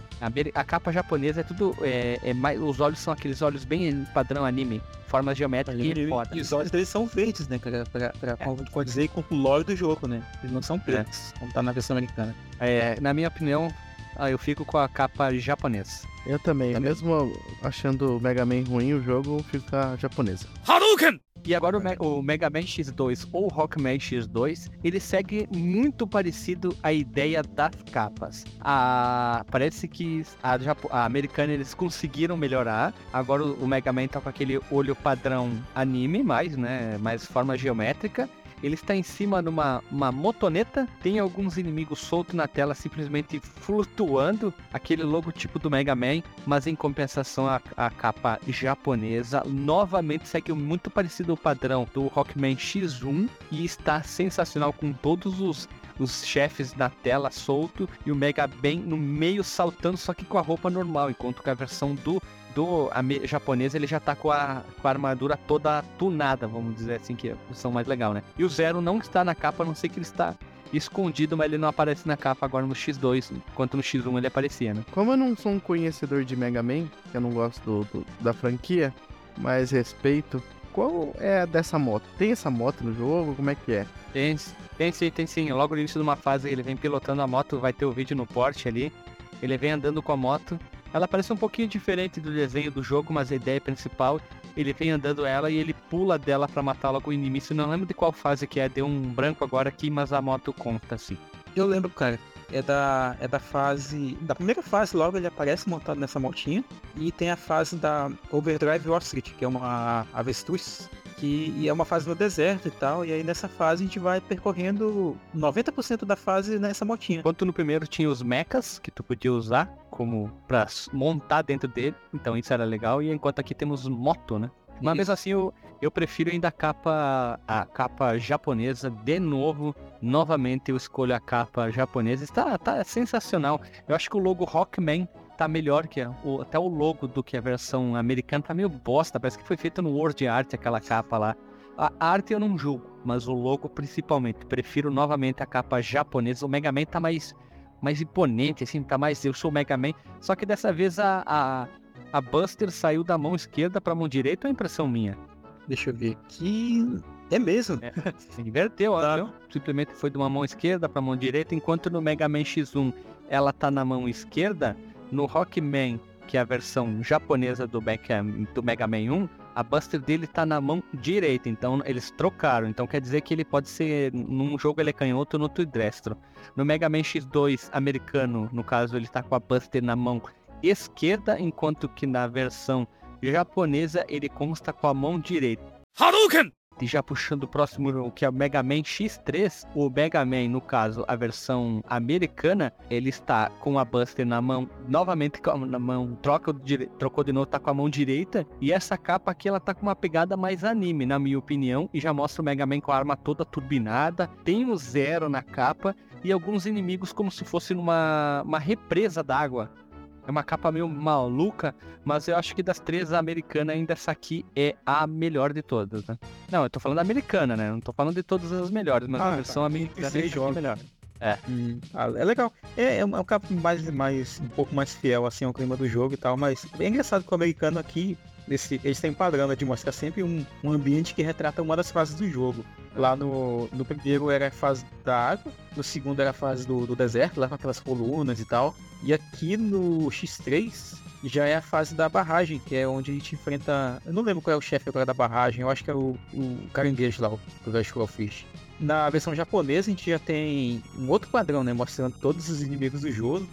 a capa japonesa é tudo. É, é mais... Os olhos são aqueles olhos bem padrão anime. Formas geométricas e
E,
foda.
e os olhos deles são verdes, né, cara? Pra, pra, pra condizer com o lore do jogo, né? Eles não são pretos, como tá na versão americana.
É, na minha opinião, ah, eu fico com a capa japonesa.
Eu também,
Também.
mesmo achando o Mega Man ruim, o jogo fica japonesa.
E agora o, Me- o Mega Man X2 ou Rockman X2, ele segue muito parecido à ideia das capas. A, parece que a, japo- a americana eles conseguiram melhorar. Agora o Mega Man tá com aquele olho padrão anime, mais, né? Mais forma geométrica. Ele está em cima de uma, uma motoneta, tem alguns inimigos soltos na tela, simplesmente flutuando, aquele logotipo do Mega Man, mas em compensação a, a capa japonesa novamente segue muito parecido ao padrão do Rockman X1 e está sensacional com todos os os chefes na tela solto e o Mega Man no meio saltando, só que com a roupa normal, enquanto que a versão do do japonês ele já tá com a, com a armadura toda tunada, vamos dizer assim, que é a versão mais legal, né? E o Zero não está na capa, a não sei que ele está escondido, mas ele não aparece na capa agora no X2, enquanto no X1 ele aparecia, né?
Como eu não sou um conhecedor de Mega Man, que eu não gosto do, do- da franquia, mas respeito, qual é a dessa moto? Tem essa moto no jogo? Como é que é?
Tem, tem sim, tem sim. Logo no início de uma fase ele vem pilotando a moto, vai ter o vídeo no porte ali. Ele vem andando com a moto. Ela parece um pouquinho diferente do desenho do jogo, mas a ideia principal, ele vem andando ela e ele pula dela pra matar logo o inimigo. Eu não lembro de qual fase que é, deu um branco agora aqui, mas a moto conta assim.
Eu lembro, cara. É da, é da fase. Da primeira fase, logo ele aparece montado nessa motinha. E tem a fase da Overdrive Ostrich, que é uma avestruz. Que e é uma fase no deserto e tal. E aí nessa fase a gente vai percorrendo 90% da fase nessa motinha.
Enquanto no primeiro tinha os mechas que tu podia usar como pra s- montar dentro dele, então isso era legal. E enquanto aqui temos moto, né? Mas
Isso.
mesmo assim eu, eu prefiro ainda a capa a capa japonesa de novo. Novamente eu escolho a capa japonesa. Está tá sensacional. Eu acho que o logo Rockman tá melhor que o, até o logo do que a versão americana tá meio bosta. Parece que foi feito no Word Art aquela capa lá. A arte eu não julgo, mas o logo principalmente. Prefiro novamente a capa japonesa. O Mega Man tá mais mais imponente, assim, tá mais. Eu sou o Mega Man. Só que dessa vez a, a, a Buster saiu da mão esquerda pra mão direita, ou é impressão minha?
Deixa eu ver aqui. É mesmo.
Se <laughs> inverteu,
Tá.
viu? Simplesmente foi de uma mão esquerda pra mão direita, enquanto no Mega Man X1 ela tá na mão esquerda, no Rockman, que é a versão japonesa do Mega, do Mega Man 1, a Buster dele tá na mão direita, então eles trocaram. Então quer dizer que ele pode ser, num jogo ele é canhoto, no outro destro. No Mega Man X2 americano, no caso, ele tá com a Buster na mão esquerda, enquanto que na versão japonesa ele consta com a mão direita. E já puxando o próximo jogo, que é o Mega Man X3, o Mega Man, no caso, a versão americana, ele está com a Buster na mão, novamente na mão, troca, trocou de novo, tá com a mão direita, e essa capa aqui, ela tá com uma pegada mais anime, na minha opinião, e já mostra o Mega Man com a arma toda turbinada, tem o zero na capa, e alguns inimigos como se fosse numa uma represa d'água. É uma capa meio maluca, mas eu acho que das três, a americana ainda essa aqui é a melhor de todas, né? Não, eu tô falando da americana, né? Não tô falando de todas as melhores, mas
Ah,
a
tá.
versão americana
Sei,
é a melhor.
Hum, ah, é legal. É, é um, é um capa mais, mais, um pouco mais fiel assim ao clima do jogo e tal, mas é engraçado que o americano aqui, esse, eles têm padrão né, de mostrar sempre um, um ambiente que retrata uma das fases do jogo. Lá no, no primeiro era a fase da água, no segundo era a fase do, do deserto, lá com aquelas colunas e tal. E aqui no X3 já é a fase da barragem, que é onde a gente enfrenta. Eu não lembro qual é o chefe agora da barragem, eu acho que é o, o caranguejo lá, o Vegetable Fish. Na versão japonesa a gente já tem um outro padrão, né? Mostrando todos os inimigos do jogo.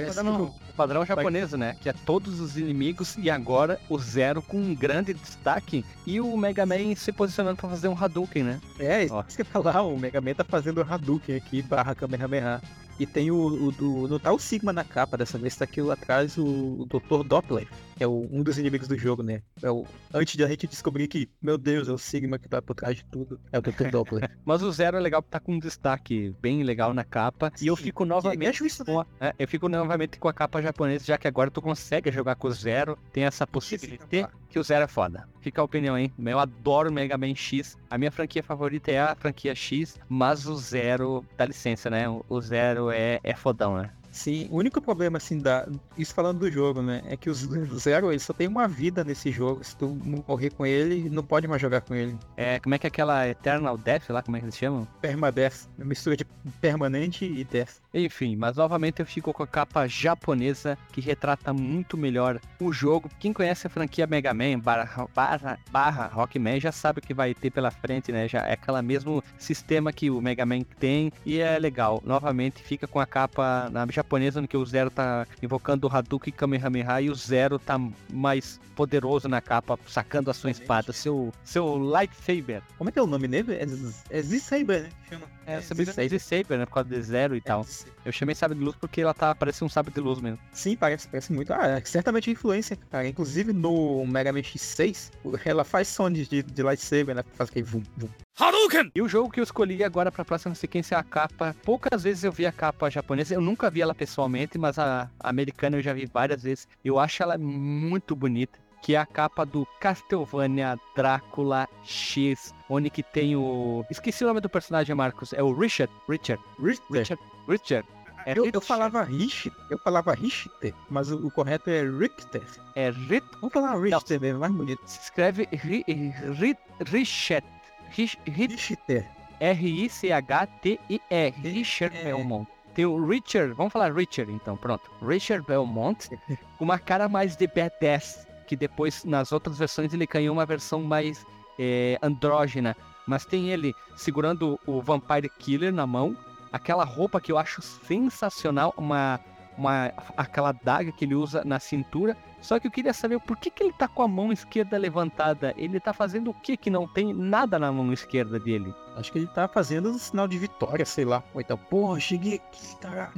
Parece
Padrão,
que
o padrão japonês, né? Que é todos os inimigos e agora o Zero com um grande destaque e o Mega Man se posicionando pra fazer um Hadouken, né?
É, isso
Ó.
que eu ia falar, o Mega Man tá fazendo o Hadouken aqui, barra Kamehameha. E tem o, o, do- não tá o Sigma na capa, dessa vez tá aqui atrás o, o Dr. Doppler, é o- um dos inimigos do jogo, né? É o, antes de a gente descobrir que, meu Deus, é o Sigma que tá por trás de tudo, é o Dr. <laughs> Doppler.
Mas o Zero é legal porque tá com um destaque bem legal na capa. E eu
Sim,
fico
me
novamente
acho isso, né?
com a, é, eu fico novamente com a capa japonesa, já que agora tu consegue jogar com o Zero. Tem essa possibilidade que o Zero é foda. Fica a opinião aí. Eu adoro Mega Man X. A minha franquia favorita é a franquia X, mas o Zero, dá licença, né? O- O Zero é, é fodão, né?
Sim, o único problema, assim, da. Isso falando do jogo, né? É que o <laughs> Zero, ele só tem uma vida nesse jogo. Se tu morrer com ele, não pode mais jogar com ele.
É, como é que é aquela Eternal Death lá, como é que eles chamam?
Permadeath. Uma mistura de permanente e death.
Enfim, mas novamente eu fico com a capa japonesa que retrata muito melhor o jogo. Quem conhece a franquia Mega Man barra, barra, barra Rockman já sabe o que vai ter pela frente, né? Já é aquele mesmo sistema que o Mega Man tem e é legal. Novamente fica com a capa na japonesa no que o Zero tá invocando o Hadouken Kamehameha e o Zero tá mais poderoso na capa, sacando a sua espada, seu, seu lightsaber.
Como é que é o nome dele? É, é Z-Saber, né? Chama.
É, é Z-Saber, né? Por causa de Zero e tal. Eu chamei sabre de luz porque ela tá, parece um sabre de luz mesmo.
Sim, parece, parece muito. Ah, é certamente influência, cara. Inclusive no Mega Man X6, ela faz som de, de, de lightsaber, né? Faz aquele vum, vum.
Hadouken! E o jogo que eu escolhi agora pra próxima sequência é a capa. Poucas vezes eu vi a capa japonesa, eu nunca vi ela pessoalmente, mas a, a americana eu já vi várias vezes. Eu acho ela muito bonita que é a capa do Castlevania Drácula X, onde que tem o... Esqueci o nome do personagem, Marcos. É o Richard. Richard.
Richard.
Richard.
É eu, eu, falava Richter, eu falava Richter, mas o, o, correto é Richter.
É Rit...
Vamos falar Richter mesmo, mais bonito.
Se escreve ri, ri, Richard.
Richter.
R-I-C-H-T-I-R. Richard Belmont. Tem o Richard, vamos falar Richard então, pronto. Richard Belmont, <laughs> com uma cara mais de badass, que depois nas outras versões ele ganhou uma versão mais é, andrógena. Mas tem ele segurando o Vampire Killer na mão, aquela roupa que eu acho sensacional, uma, uma aquela daga que ele usa na cintura. Só que eu queria saber por que, que ele tá com a mão esquerda levantada. Ele tá fazendo o que que não tem nada na mão esquerda dele?
Acho que ele tá fazendo um sinal de vitória, sei lá. Ou então, porra, cheguei aqui, caralho.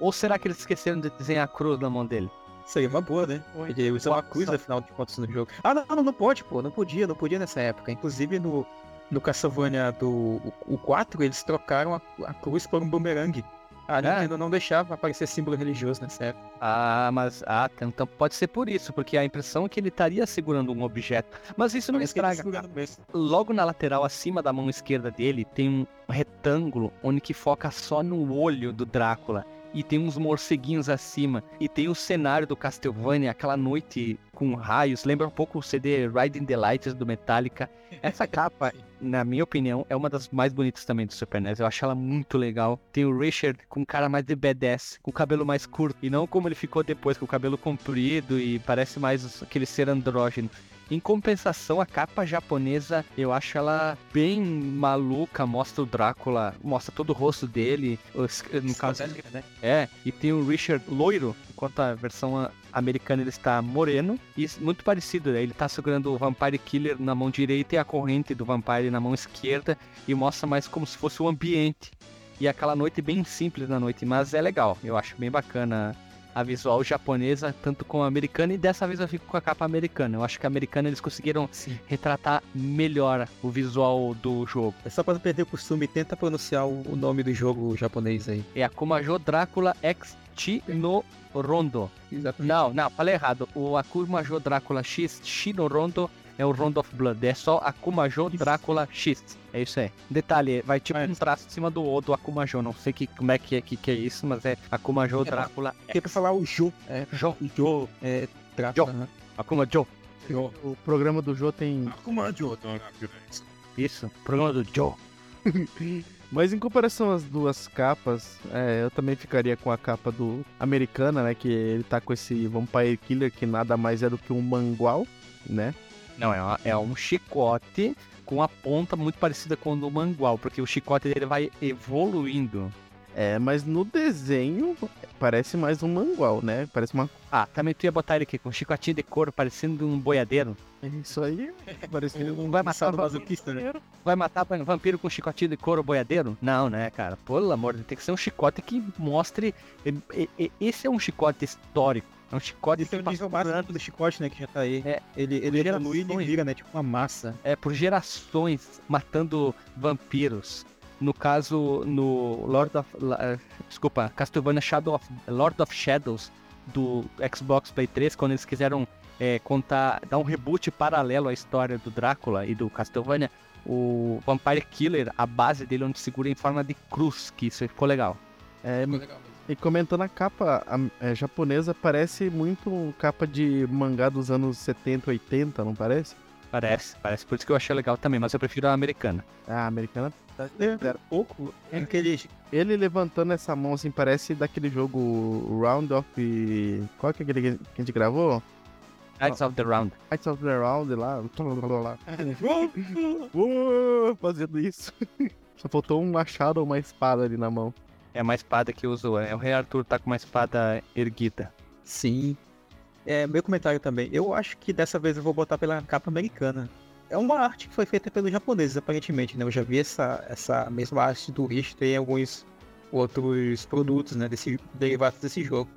Ou será que eles esqueceram de desenhar a cruz na mão dele?
Seria uma boa, né? Ele usa uma cruz, afinal de contas, no jogo. Ah, não, não, não pode, pô. Não podia, não podia nessa época. Inclusive no, no Castlevania do o, o 4, eles trocaram a, a cruz por um boomerang. A Nintendo é. não deixava aparecer símbolo religioso nessa época.
Ah, mas ah, então pode ser por isso, porque a impressão é que ele estaria segurando um objeto. Mas isso não estraga. Logo na lateral acima da mão esquerda dele tem um retângulo onde que foca só no olho do Drácula e tem uns morceguinhos acima. E tem o cenário do Castlevania, aquela noite com raios. Lembra um pouco o CD Riding the Lights do Metallica. Essa <laughs> capa, na minha opinião, é uma das mais bonitas também do Super NES. Eu acho ela muito legal. Tem o Richard com cara mais de badass, com o cabelo mais curto. E não como ele ficou depois, com o cabelo comprido e parece mais aquele ser andrógeno. Em compensação, a capa japonesa, eu acho ela bem maluca, mostra o Drácula, mostra todo o rosto dele, no caso, né? É, e tem o Richard loiro, enquanto a versão americana ele está moreno, e muito parecido, né? ele está segurando o Vampire Killer na mão direita e a corrente do Vampire na mão esquerda, e mostra mais como se fosse o ambiente. E aquela noite bem simples na noite, mas é legal, eu acho bem bacana a visual japonesa, tanto como a americana, e dessa vez eu fico com a capa americana. Eu acho que a americana eles conseguiram Sim. retratar melhor o visual do jogo.
É só para perder o costume, tenta pronunciar o nome do jogo japonês aí.
É Akumajo Drácula X Chi no Rondo. Exatamente. Não, não, falei errado. O Akumajo Drácula X Chi no Rondo é o Rondo of Blood. É só Akumajo Drácula X. É isso aí. Detalhe, vai tipo um traço em cima do O do Akumajo. Não sei que, como é que é, que, que é isso, mas é Akumajo Drácula.
É pra falar o Jo.
É, Jo.
Jo. É,
Drácula. Jo. Né? Akumajo.
Jo. O programa do Jo tem.
Akumajo
Isso, programa do Jo. <laughs>
Mas em comparação às duas capas, é, eu também ficaria com a capa do americana, né? Que ele tá com esse Vampire Killer que nada mais é do que um mangual, né?
Não, é, uma, é um chicote com a ponta muito parecida com o do mangual, porque o chicote dele vai evoluindo.
É, mas no desenho parece mais um mangual, né? Parece uma.
Ah, também tu ia botar ele aqui com um chicotinho de couro parecendo um boiadeiro.
Isso aí
parece não vai matar o masoquista, né? Vai matar vampiro com chicotinho de couro boiadeiro? Não, né, cara? Pelo amor de Deus, tem que ser um chicote que mostre. Esse é um chicote histórico. É um chicote
Esse é o nível máximo do chicote, né? Que já tá aí. É, ele ele evolui e vira, né? Tipo uma massa.
É, por gerações matando vampiros. No caso, no Lord of. Uh, desculpa, Castlevania Shadow of. Lord of Shadows do Xbox Play 3, quando eles quiseram é, contar. dar um reboot paralelo à história do Drácula e do Castlevania, o Vampire Killer, a base dele onde segura em forma de cruz, que isso ficou legal.
É, ficou legal mesmo.
E comentando a capa a, é, japonesa, parece muito capa de mangá dos anos 70, 80, não parece?
Parece, parece. Por isso que eu achei legal também, mas eu prefiro a americana.
Ah, a americana
é, pouco. É aquele...
Ele levantando essa mão assim, parece daquele jogo Round of. Qual que é aquele que a gente gravou?
Knights of the Round.
Knights of the Round lá. Fazendo isso. <laughs> Só faltou um machado ou uma espada ali na mão.
É uma espada que usou. É, o Rei Arthur tá com uma espada erguida.
Sim. É, meu comentário também. Eu acho que dessa vez eu vou botar pela capa americana. É uma arte que foi feita pelos japoneses, aparentemente, né? Eu já vi essa, essa mesma arte do Richter em alguns outros produtos, né? Desse, derivados desse jogo.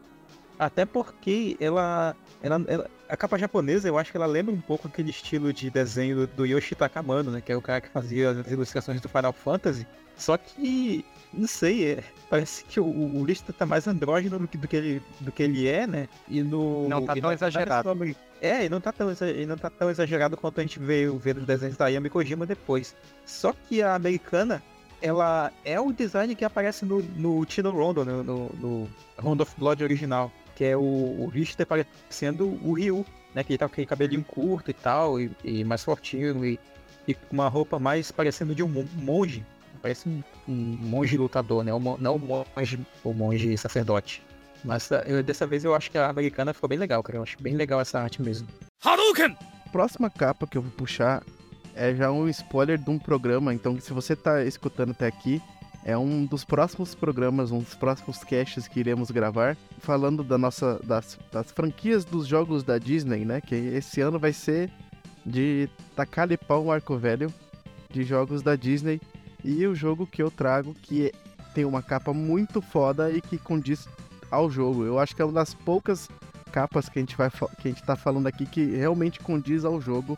Até porque ela, ela, ela, A capa japonesa, eu acho que ela lembra um pouco aquele estilo de desenho do, do Yoshi Takamano, né? Que é o cara que fazia as ilustrações do Final Fantasy. Só que, não sei, é, parece que o, o Lister tá mais andrógeno do que, do, que ele, do que ele é, né?
E no. Não tá tão exagerado.
Sobre... É, e não, tá tão, não tá tão exagerado quanto a gente veio ver os desenhos da Yami Kojima depois. Só que a americana, ela é o design que aparece no, no Tino Rondo, no, no, no Rondo of Blood original que é o, o Richter parecendo o Ryu, né? Que ele tá com aquele cabelinho curto e tal, e, e mais fortinho, e, e, com uma roupa mais parecendo de um monge. Parece um, um monge lutador, né? Um, não o monge, o monge sacerdote. Mas ah, eu, dessa vez eu acho que a americana ficou bem legal, cara. Eu acho bem legal essa arte mesmo.
Hadouken! Próxima capa que eu vou puxar é já um spoiler de um programa, então se você tá escutando até aqui, é um dos próximos programas, um dos próximos casts que iremos gravar, falando da nossa, das, das franquias dos jogos da Disney, né? Que esse ano vai ser de tacar pau um arco velho de jogos da Disney. E o jogo que eu trago, que tem uma capa muito foda e que condiz ao jogo. Eu acho que é uma das poucas capas que a gente, vai, que a gente tá falando aqui que realmente condiz ao jogo,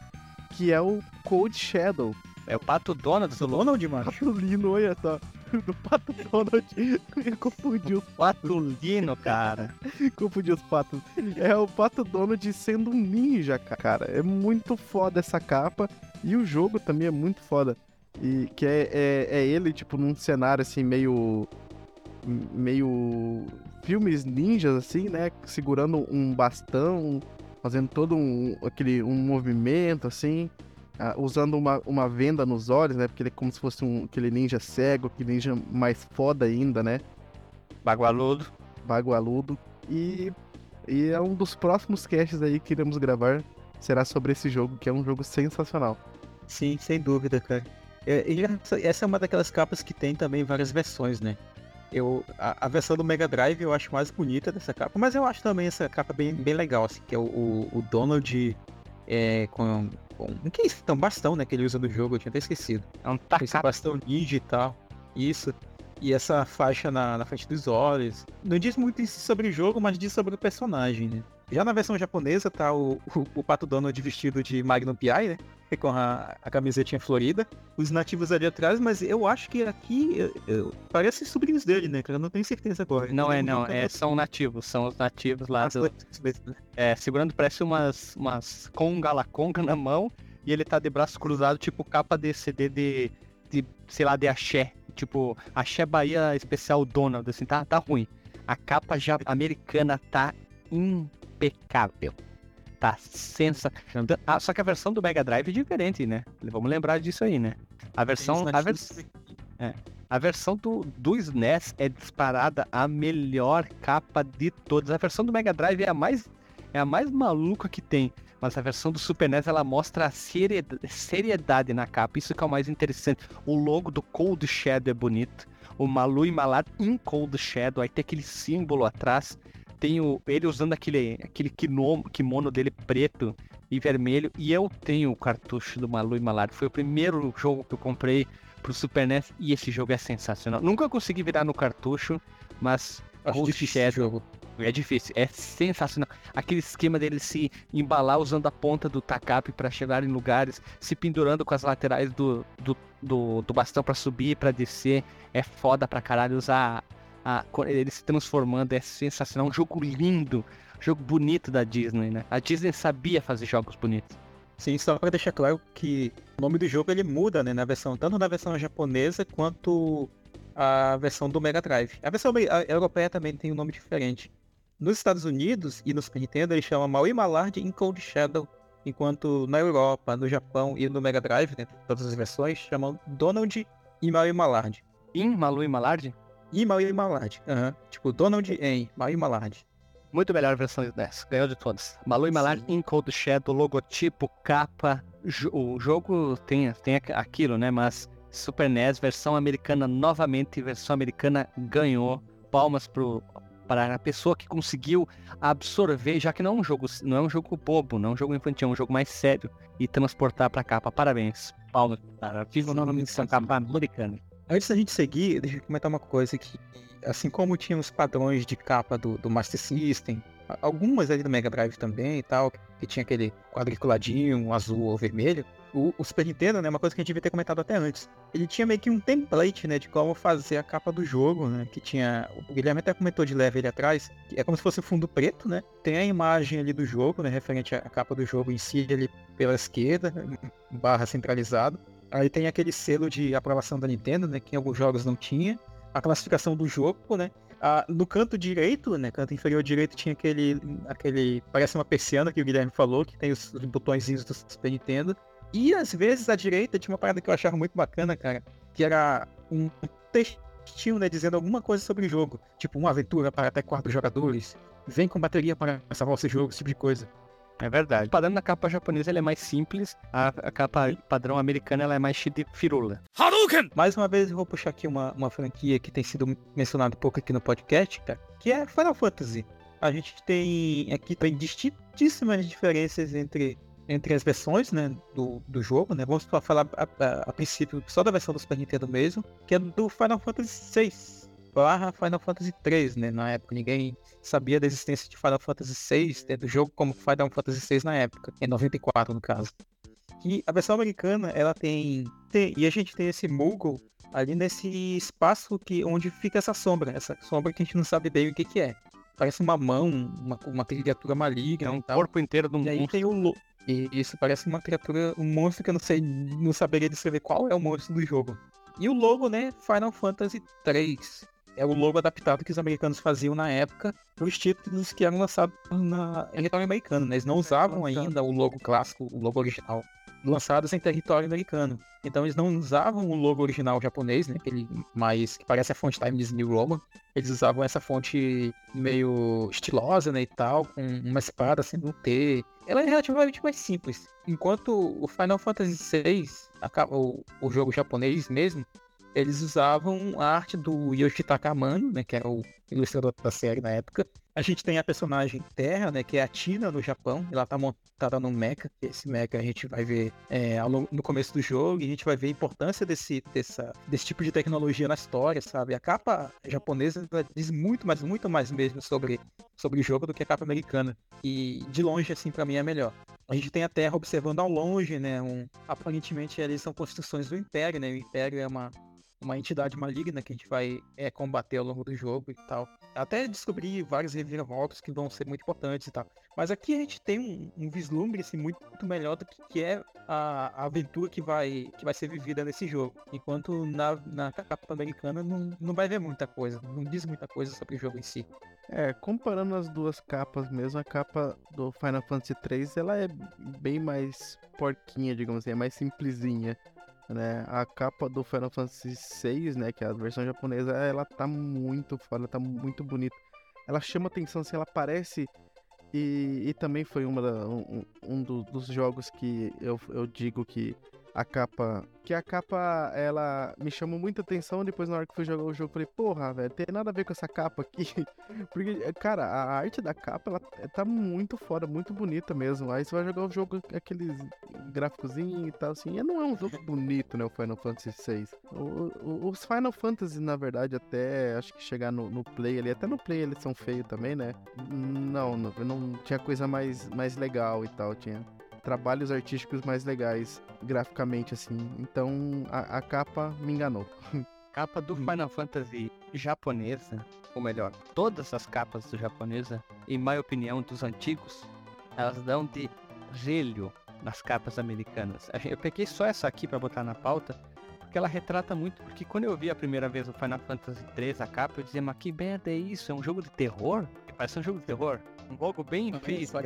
que é o Cold Shadow.
É o Pato Donald do Donald, mano?
Patulino, olha só. Do Pato Donald. <laughs> Eu confundi os
Patulino, <laughs> cara.
confundi os patos. É o Pato Donald sendo um ninja, cara. É muito foda essa capa. E o jogo também é muito foda. E que é, é, é ele, tipo, num cenário assim, meio. meio. filmes ninjas, assim, né? Segurando um bastão, fazendo todo um, aquele, um movimento, assim uh, usando uma, uma venda nos olhos, né? Porque ele é como se fosse um, aquele ninja cego, aquele ninja mais foda ainda, né?
Bagualudo.
Bagualudo. E, e é um dos próximos casts aí que iremos gravar. Será sobre esse jogo, que é um jogo sensacional.
Sim, sem dúvida, cara. É, essa é uma daquelas capas que tem também várias versões, né? Eu, a, a, versão do Mega Drive eu acho mais bonita dessa capa, mas eu acho também essa capa bem, bem legal, assim, que é o, o, o Donald é, com um. que é isso? Então, bastão, né? Que ele usa no jogo, eu tinha até esquecido.
É um. Esse
bastão ninja e tal. Isso. E essa faixa na, na frente dos olhos. Não diz muito isso sobre o jogo, mas diz sobre o personagem, né? Já na versão japonesa tá o, o, o Pato Donald vestido de Magnum P.I., né? <laughs> Com a, a camisetinha florida. Os nativos ali atrás, mas eu acho que aqui eu, eu, parece sobrinhos dele, né? Eu não tenho certeza agora.
Não é, não. É, são nativos. São os nativos lá. Do, é, segurando parece umas, umas conga la conga na mão. E ele tá de braço cruzado, tipo capa de CD de, de sei lá, de axé. Tipo, axé Bahia especial Donald, assim, tá, tá ruim. A capa já americana tá impecável. Tá sensacional. Ah, só que a versão do Mega Drive é diferente, né? Vamos lembrar disso aí, né? A versão. A, vers... é. a versão do, do SNES é disparada a melhor capa de todas. A versão do Mega Drive é a mais, é a mais maluca que tem. Mas a versão do Super NES ela mostra a seriedade na capa. Isso que é o mais interessante. O logo do Cold Shadow é bonito. O Malu e Malar em Cold Shadow. Aí tem aquele símbolo atrás tenho ele usando aquele, aquele kimono, kimono dele preto e vermelho. E eu tenho o cartucho do Malu e Malard. Foi o primeiro jogo que eu comprei pro Super NES e esse jogo é sensacional. Nunca consegui virar no cartucho, mas
Acho difícil esse jogo.
É difícil, é sensacional. Aquele esquema dele se embalar usando a ponta do tacape para chegar em lugares, se pendurando com as laterais do, do, do, do bastão para subir e pra descer. É foda pra caralho usar a, ele se transformando, é sensacional. Um jogo lindo, jogo bonito da Disney, né? A Disney sabia fazer jogos bonitos.
Sim, só para deixar claro que o nome do jogo ele muda, né, na versão tanto na versão japonesa quanto a versão do Mega Drive. A versão a europeia também tem um nome diferente. Nos Estados Unidos e no Super Nintendo ele chama Maui Malard in Cold Shadow, enquanto na Europa, no Japão e no Mega Drive, né, todas as versões, chamam Donald e Maui Malard.
In Malu e Malard?
E Maui Malard. Uhum. Tipo, Donald em Maui Malard.
Muito melhor versão dessa. Ganhou de todas. Malu e Malard in Cold Shadow, logotipo, capa. O jogo tem, tem aquilo, né? Mas Super NES, versão americana novamente, versão americana ganhou. Palmas pro, para a pessoa que conseguiu absorver, já que não é um jogo, não é um jogo bobo, não é um jogo infantil, é um jogo mais sério e transportar para a capa. Parabéns. Palmas para viva novamente essa capa americana.
Antes da gente seguir, deixa eu comentar uma coisa que, assim como tinha os padrões de capa do, do Master System, algumas ali do Mega Drive também e tal, que tinha aquele quadriculadinho, azul ou vermelho, o, o, Super Nintendo, né, uma coisa que a gente devia ter comentado até antes, ele tinha meio que um template, né, de como fazer a capa do jogo, né, que tinha, o Guilherme até comentou de leve ali atrás, é como se fosse fundo preto, né, tem a imagem ali do jogo, né, referente à capa do jogo em si, ali pela esquerda, barra centralizado, aí tem aquele selo de aprovação da Nintendo, né, que em alguns jogos não tinha, a classificação do jogo, né, ah, no canto direito, né, canto inferior direito, tinha aquele, aquele, parece uma persiana que o Guilherme falou, que tem os, os botõezinhos do Super Nintendo. E às vezes à direita tinha uma parada que eu achava muito bacana, cara, que era um textinho, né, dizendo alguma coisa sobre o jogo, tipo uma aventura para até quatro jogadores, vem com bateria para salvar o seu jogo, esse tipo de coisa.
É verdade. O padrão da capa japonesa é mais simples, a, a, capa padrão americana ela é mais cheia de firula.
Hadouken! Mais uma vez eu vou puxar aqui uma, uma franquia que tem sido mencionada um pouco aqui no podcast, cara, que é Final Fantasy. A gente tem aqui tem distintíssimas diferenças entre entre as versões né, do, do jogo, né? Vamos falar a, a, a, princípio só da versão do Super Nintendo mesmo, que é do Final Fantasy VI barra Final Fantasy 3, né? Na época ninguém sabia da existência de Final Fantasy 6 dentro do jogo como Final Fantasy 6 na época, em 94 no caso. E a versão americana, ela tem, tem e a gente tem esse Moogle ali nesse espaço que onde fica essa sombra, essa sombra que a gente não sabe bem o que que é. Parece uma mão, uma, uma criatura maligna.
É um corpo inteiro de um
e aí tem o e isso parece uma criatura, um monstro que eu não sei, não saberia descrever qual é o monstro do jogo. E o logo, né, Final Fantasy 3 é o logo adaptado que os americanos faziam na época para os títulos que eram lançados na território americano. Né? Eles não usavam ainda o logo clássico, o logo original, lançados em território americano. Então eles não usavam o logo original japonês, né? Aquele mais que parece a fonte Times New Roman. Eles usavam essa fonte meio estilosa, né, e tal, com uma espada sendo um T. Ela é relativamente mais simples. Enquanto o Final Fantasy VI, o jogo japonês mesmo, eles usavam a arte do Yoshitaka Amano, né, que era o ilustrador da série na época. A gente tem a personagem Terra, né, que é a Tina no Japão. Ela tá montada num mecha. Esse mecha a gente vai ver é, no começo do jogo e a gente vai ver a importância desse, dessa, desse tipo de tecnologia na história, sabe? A capa japonesa diz muito, mas muito mais mesmo sobre, sobre o jogo do que a capa americana. E de longe, assim, para mim é melhor. A gente tem a Terra observando ao longe, né? Um, aparentemente eles são construções do Império, né? O Império é uma uma entidade maligna que a gente vai é, combater ao longo do jogo e tal. Até descobrir vários reviravoltas que vão ser muito importantes e tal. Mas aqui a gente tem um, um vislumbre assim, muito, muito, melhor do que, que é a, a, aventura que vai, que vai ser vivida nesse jogo. Enquanto na, na capa americana não, não vai ver muita coisa, não diz muita coisa sobre o jogo em si.
É, comparando as duas capas mesmo, a capa do Final Fantasy 3 ela é bem mais porquinha, digamos assim, é mais simplesinha né? A capa do Final Fantasy VI, né, que é a versão japonesa, ela tá muito foda, tá muito bonita. Ela chama atenção, assim, ela parece e, e também foi uma da, um, um dos jogos que eu, eu digo que a capa. Que a capa, ela me chamou muita atenção. Depois, na hora que fui jogar o jogo, falei, porra, velho, tem nada a ver com essa capa aqui. <laughs> Porque, cara, a arte da capa, ela tá muito foda, muito bonita mesmo. Aí você vai jogar o jogo, aqueles gráficozinho e tal, assim. E não é um jogo bonito, né? O Final Fantasy VI. Os Final Fantasy, na verdade, até acho que chegar no, no Play ali, até no Play eles são feios também, né? Não, não, não tinha coisa mais, mais legal e tal. Tinha trabalhos artísticos mais legais graficamente, assim. Então a, a capa me enganou. <laughs>
Capa do Final Fantasy japonesa, ou melhor, todas as capas do japonesa, em minha opinião, dos antigos, elas dão de relho nas capas americanas. Eu peguei só essa aqui para botar na pauta, porque ela retrata muito. Porque quando eu vi a primeira vez o Final Fantasy 3, a capa, eu dizia, mas que merda é isso? É um jogo de terror? Parece um jogo de terror. Um logo bem feito.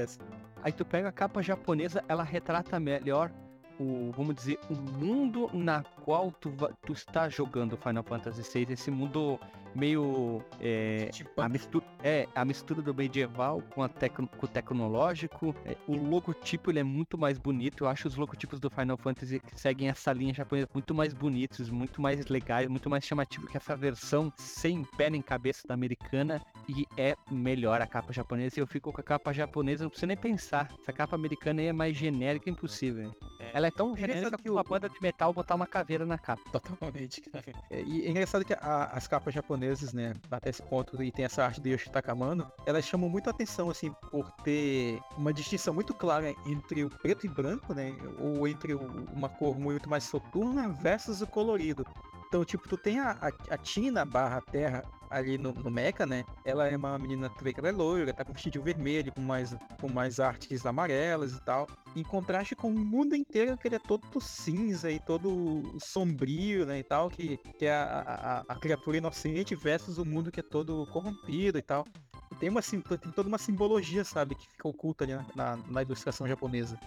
Aí tu pega a capa japonesa, ela retrata melhor o, vamos dizer, o mundo na qual tu, tu está jogando Final Fantasy VI, esse mundo meio é, tipo... a mistura é a mistura do medieval com a tecno, com o tecnológico. É, o logotipo ele é muito mais bonito. Eu acho os logotipos do Final Fantasy que seguem essa linha japonesa muito mais bonitos muito mais legais muito mais chamativo que essa versão sem pé nem cabeça da americana. E é melhor a capa japonesa. E eu fico com a capa japonesa não preciso nem pensar. Essa capa americana aí é mais genérica impossível. É. ela é tão genérica que uma banda de metal botar uma caveira na capa.
Totalmente é, e é engraçado que a, as capas japonesas japoneses, né, até esse ponto, e tem essa arte do Yoshitaka Amano, elas chamam muito atenção, assim, por ter uma distinção muito clara entre o preto e branco, né, ou entre uma cor muito mais soturna versus o colorido. Então, tipo, tu tem a, a, a Tina barra Terra ali no, no Mecha, né? Ela é uma menina que ela é loira, tá com vestido vermelho, com mais, com mais artes amarelas e tal. Em contraste com o mundo inteiro, que ele é todo cinza e todo sombrio, né? E tal, que, que é a, a, a criatura inocente versus o mundo que é todo corrompido e tal. Tem, uma, tem toda uma simbologia, sabe, que fica oculta ali na, na, na ilustração japonesa.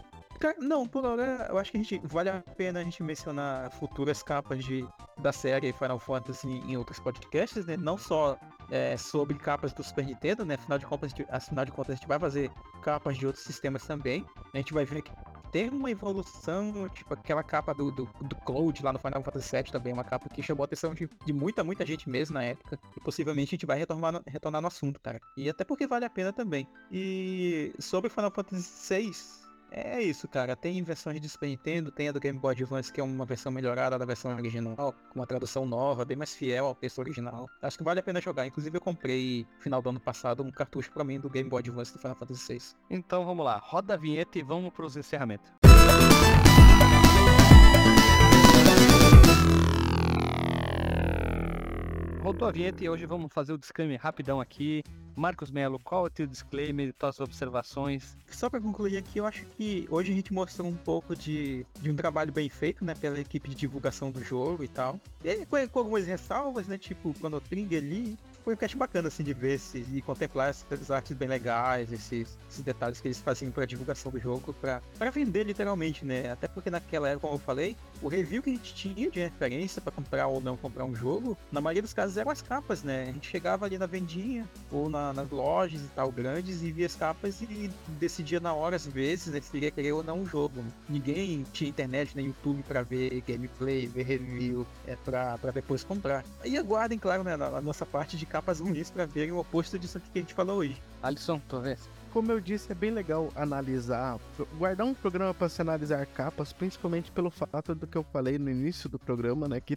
Não, por hora eu acho que a gente vale a pena a gente mencionar futuras capas de, da série Final Fantasy em outros podcasts, né? Não só é, sobre capas do Super Nintendo, né? Afinal de contas, afinal de contas, a gente vai fazer capas de outros sistemas também. A gente vai ver que tem uma evolução, tipo aquela capa do, do, do Cloud lá no Final Fantasy VII também, uma capa que chamou a atenção de, de muita, muita gente mesmo na época. E possivelmente a gente vai retornar no, retornar no assunto, cara. E até porque vale a pena também. E sobre Final Fantasy VI, é isso, cara. Tem versões de Super Nintendo, tem a do Game Boy Advance, que é uma versão melhorada da versão original, com uma tradução nova, bem mais fiel ao texto original. Acho que vale a pena jogar. Inclusive, eu comprei, no final do ano passado, um cartucho para mim do Game Boy Advance do Final Fantasy VI.
Então vamos lá, roda a vinheta e vamos para os encerramentos. Rodou a vinheta e hoje vamos fazer o disclaimer rapidão aqui. Marcos Melo, qual é o teu disclaimer, tuas observações?
Só para concluir aqui, eu acho que hoje a gente mostrou um pouco de, de um trabalho bem feito, né, pela equipe de divulgação do jogo e tal. E com, com algumas ressalvas, né, tipo, quando o Trigger ali, foi um cast bacana, assim, de ver esse, e contemplar essas artes bem legais, esses, esses detalhes que eles faziam pra divulgação do jogo, pra, pra vender literalmente, né? Até porque naquela época, como eu falei, o review que a gente tinha de referência para comprar ou não comprar um jogo, na maioria dos casos eram as capas, né? A gente chegava ali na vendinha ou na, nas lojas e tal, grandes, e via as capas e decidia na hora, às vezes, né, se queria querer ou não um jogo. Ninguém tinha internet nem YouTube para ver gameplay, ver review, é, pra, pra depois comprar. E aguardem, claro, né, na, na nossa parte de capas ruins para verem o oposto disso aqui que a gente falou hoje.
Alisson, tu vê?
Como eu disse, é bem legal analisar, guardar um programa para se analisar capas, principalmente pelo fato do que eu falei no início do programa, né? Que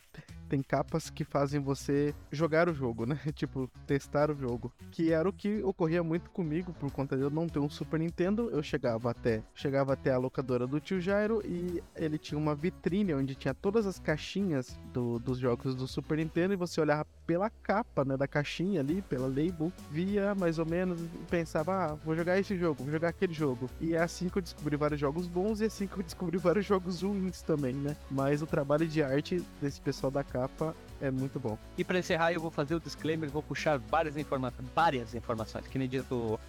tem capas que fazem você jogar o jogo, né? <laughs> Tipo, testar o jogo. Que era o que ocorria muito comigo, por conta de eu não ter um Super Nintendo. Eu chegava até, chegava até a locadora do tio Jairo e ele tinha uma vitrine onde tinha todas as caixinhas do, dos jogos do Super Nintendo e você olhava pela capa, né? Da caixinha ali, pela label, via mais ou menos e pensava, ah, vou jogar esse jogo, vou jogar aquele jogo. E é assim que eu descobri vários jogos bons e é assim que eu descobri <laughs> vários jogos ruins também, né? Mas o trabalho de arte desse pessoal da capa capa é muito bom.
E para encerrar, eu vou fazer o disclaimer, vou puxar várias informações, várias informações, que nem diz o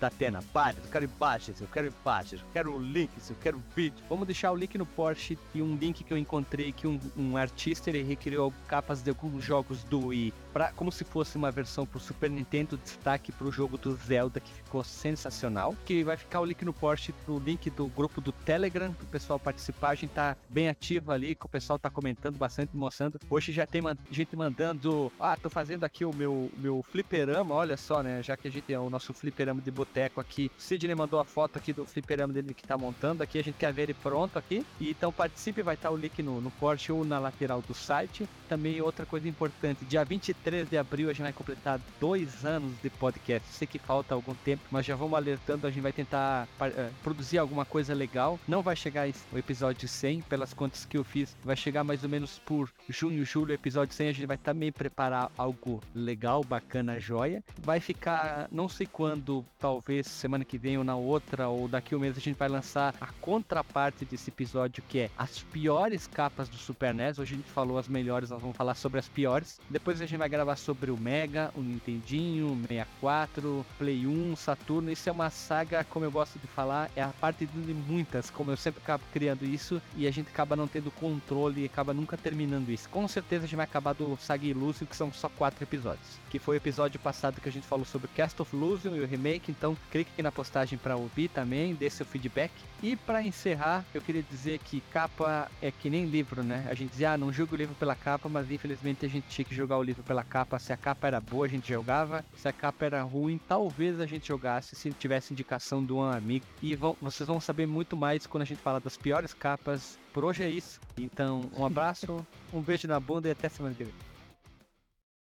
da Atena, vários, eu quero imagens, eu quero imagens, eu quero links, eu quero vídeo. Vamos deixar o link no Porsche e um link que eu encontrei que um, um artista ele recriou capas de alguns jogos do Wii, pra, como se fosse uma versão pro Super Nintendo, destaque pro jogo do Zelda que ficou sensacional. Que vai ficar o link no Porsche pro link do grupo do Telegram pro pessoal participar. A gente tá bem ativo ali, que o pessoal tá comentando bastante, mostrando. Hoje já tem gente mandando, ah, tô fazendo aqui o meu meu fliperama, olha só, né? Já que a gente é o nosso fliperama de boteco aqui. O Sidney mandou a foto aqui do fliperama dele que tá montando aqui. A gente quer ver ele pronto aqui. E então participe, vai estar o link no, no Porsche ou na lateral do site. Também outra coisa importante, dia 23 de abril a gente vai completar dois anos de podcast. Sei que falta algum tempo, mas já vamos alertando, a gente vai tentar uh, produzir alguma coisa legal. Não vai chegar o episódio 100, pelas contas que eu fiz, vai chegar mais ou menos por junho, julho, episódio 100. A gente vai também preparar algo legal, bacana, joia. Vai ficar, não sei quando, talvez semana que vem ou na outra, ou daqui um mês a gente vai lançar a contraparte desse episódio, que é as piores capas do Super NES. Hoje a gente falou as melhores, nós vamos falar sobre as piores. Depois a gente vai gravar sobre o Mega, o Nintendinho, o 64, Play 1, Saturno. Isso é uma saga, como eu gosto de falar, é a parte de muitas, como eu sempre acabo criando isso, e a gente acaba não tendo controle e acaba nunca terminando isso. Com certeza a gente vai acabar do Saga Illusion, que são só quatro episódios. Que foi o episódio passado que a gente falou sobre Cast of Illusion e o remake, então clique aqui na postagem para ouvir também, dê seu feedback. E para encerrar, eu queria dizer que capa é que nem livro, né? A gente dizia, ah, não julga o livro pela capa, mas infelizmente a gente tinha que jogar o livro pela capa. Se a capa era boa, a gente jogava. Se a capa era ruim, talvez a gente jogasse se tivesse indicação de um amigo. E vão, vocês vão saber muito mais quando a gente fala das piores capas. Por hoje é isso. Então, um abraço, um beijo na bunda e até semana que vem.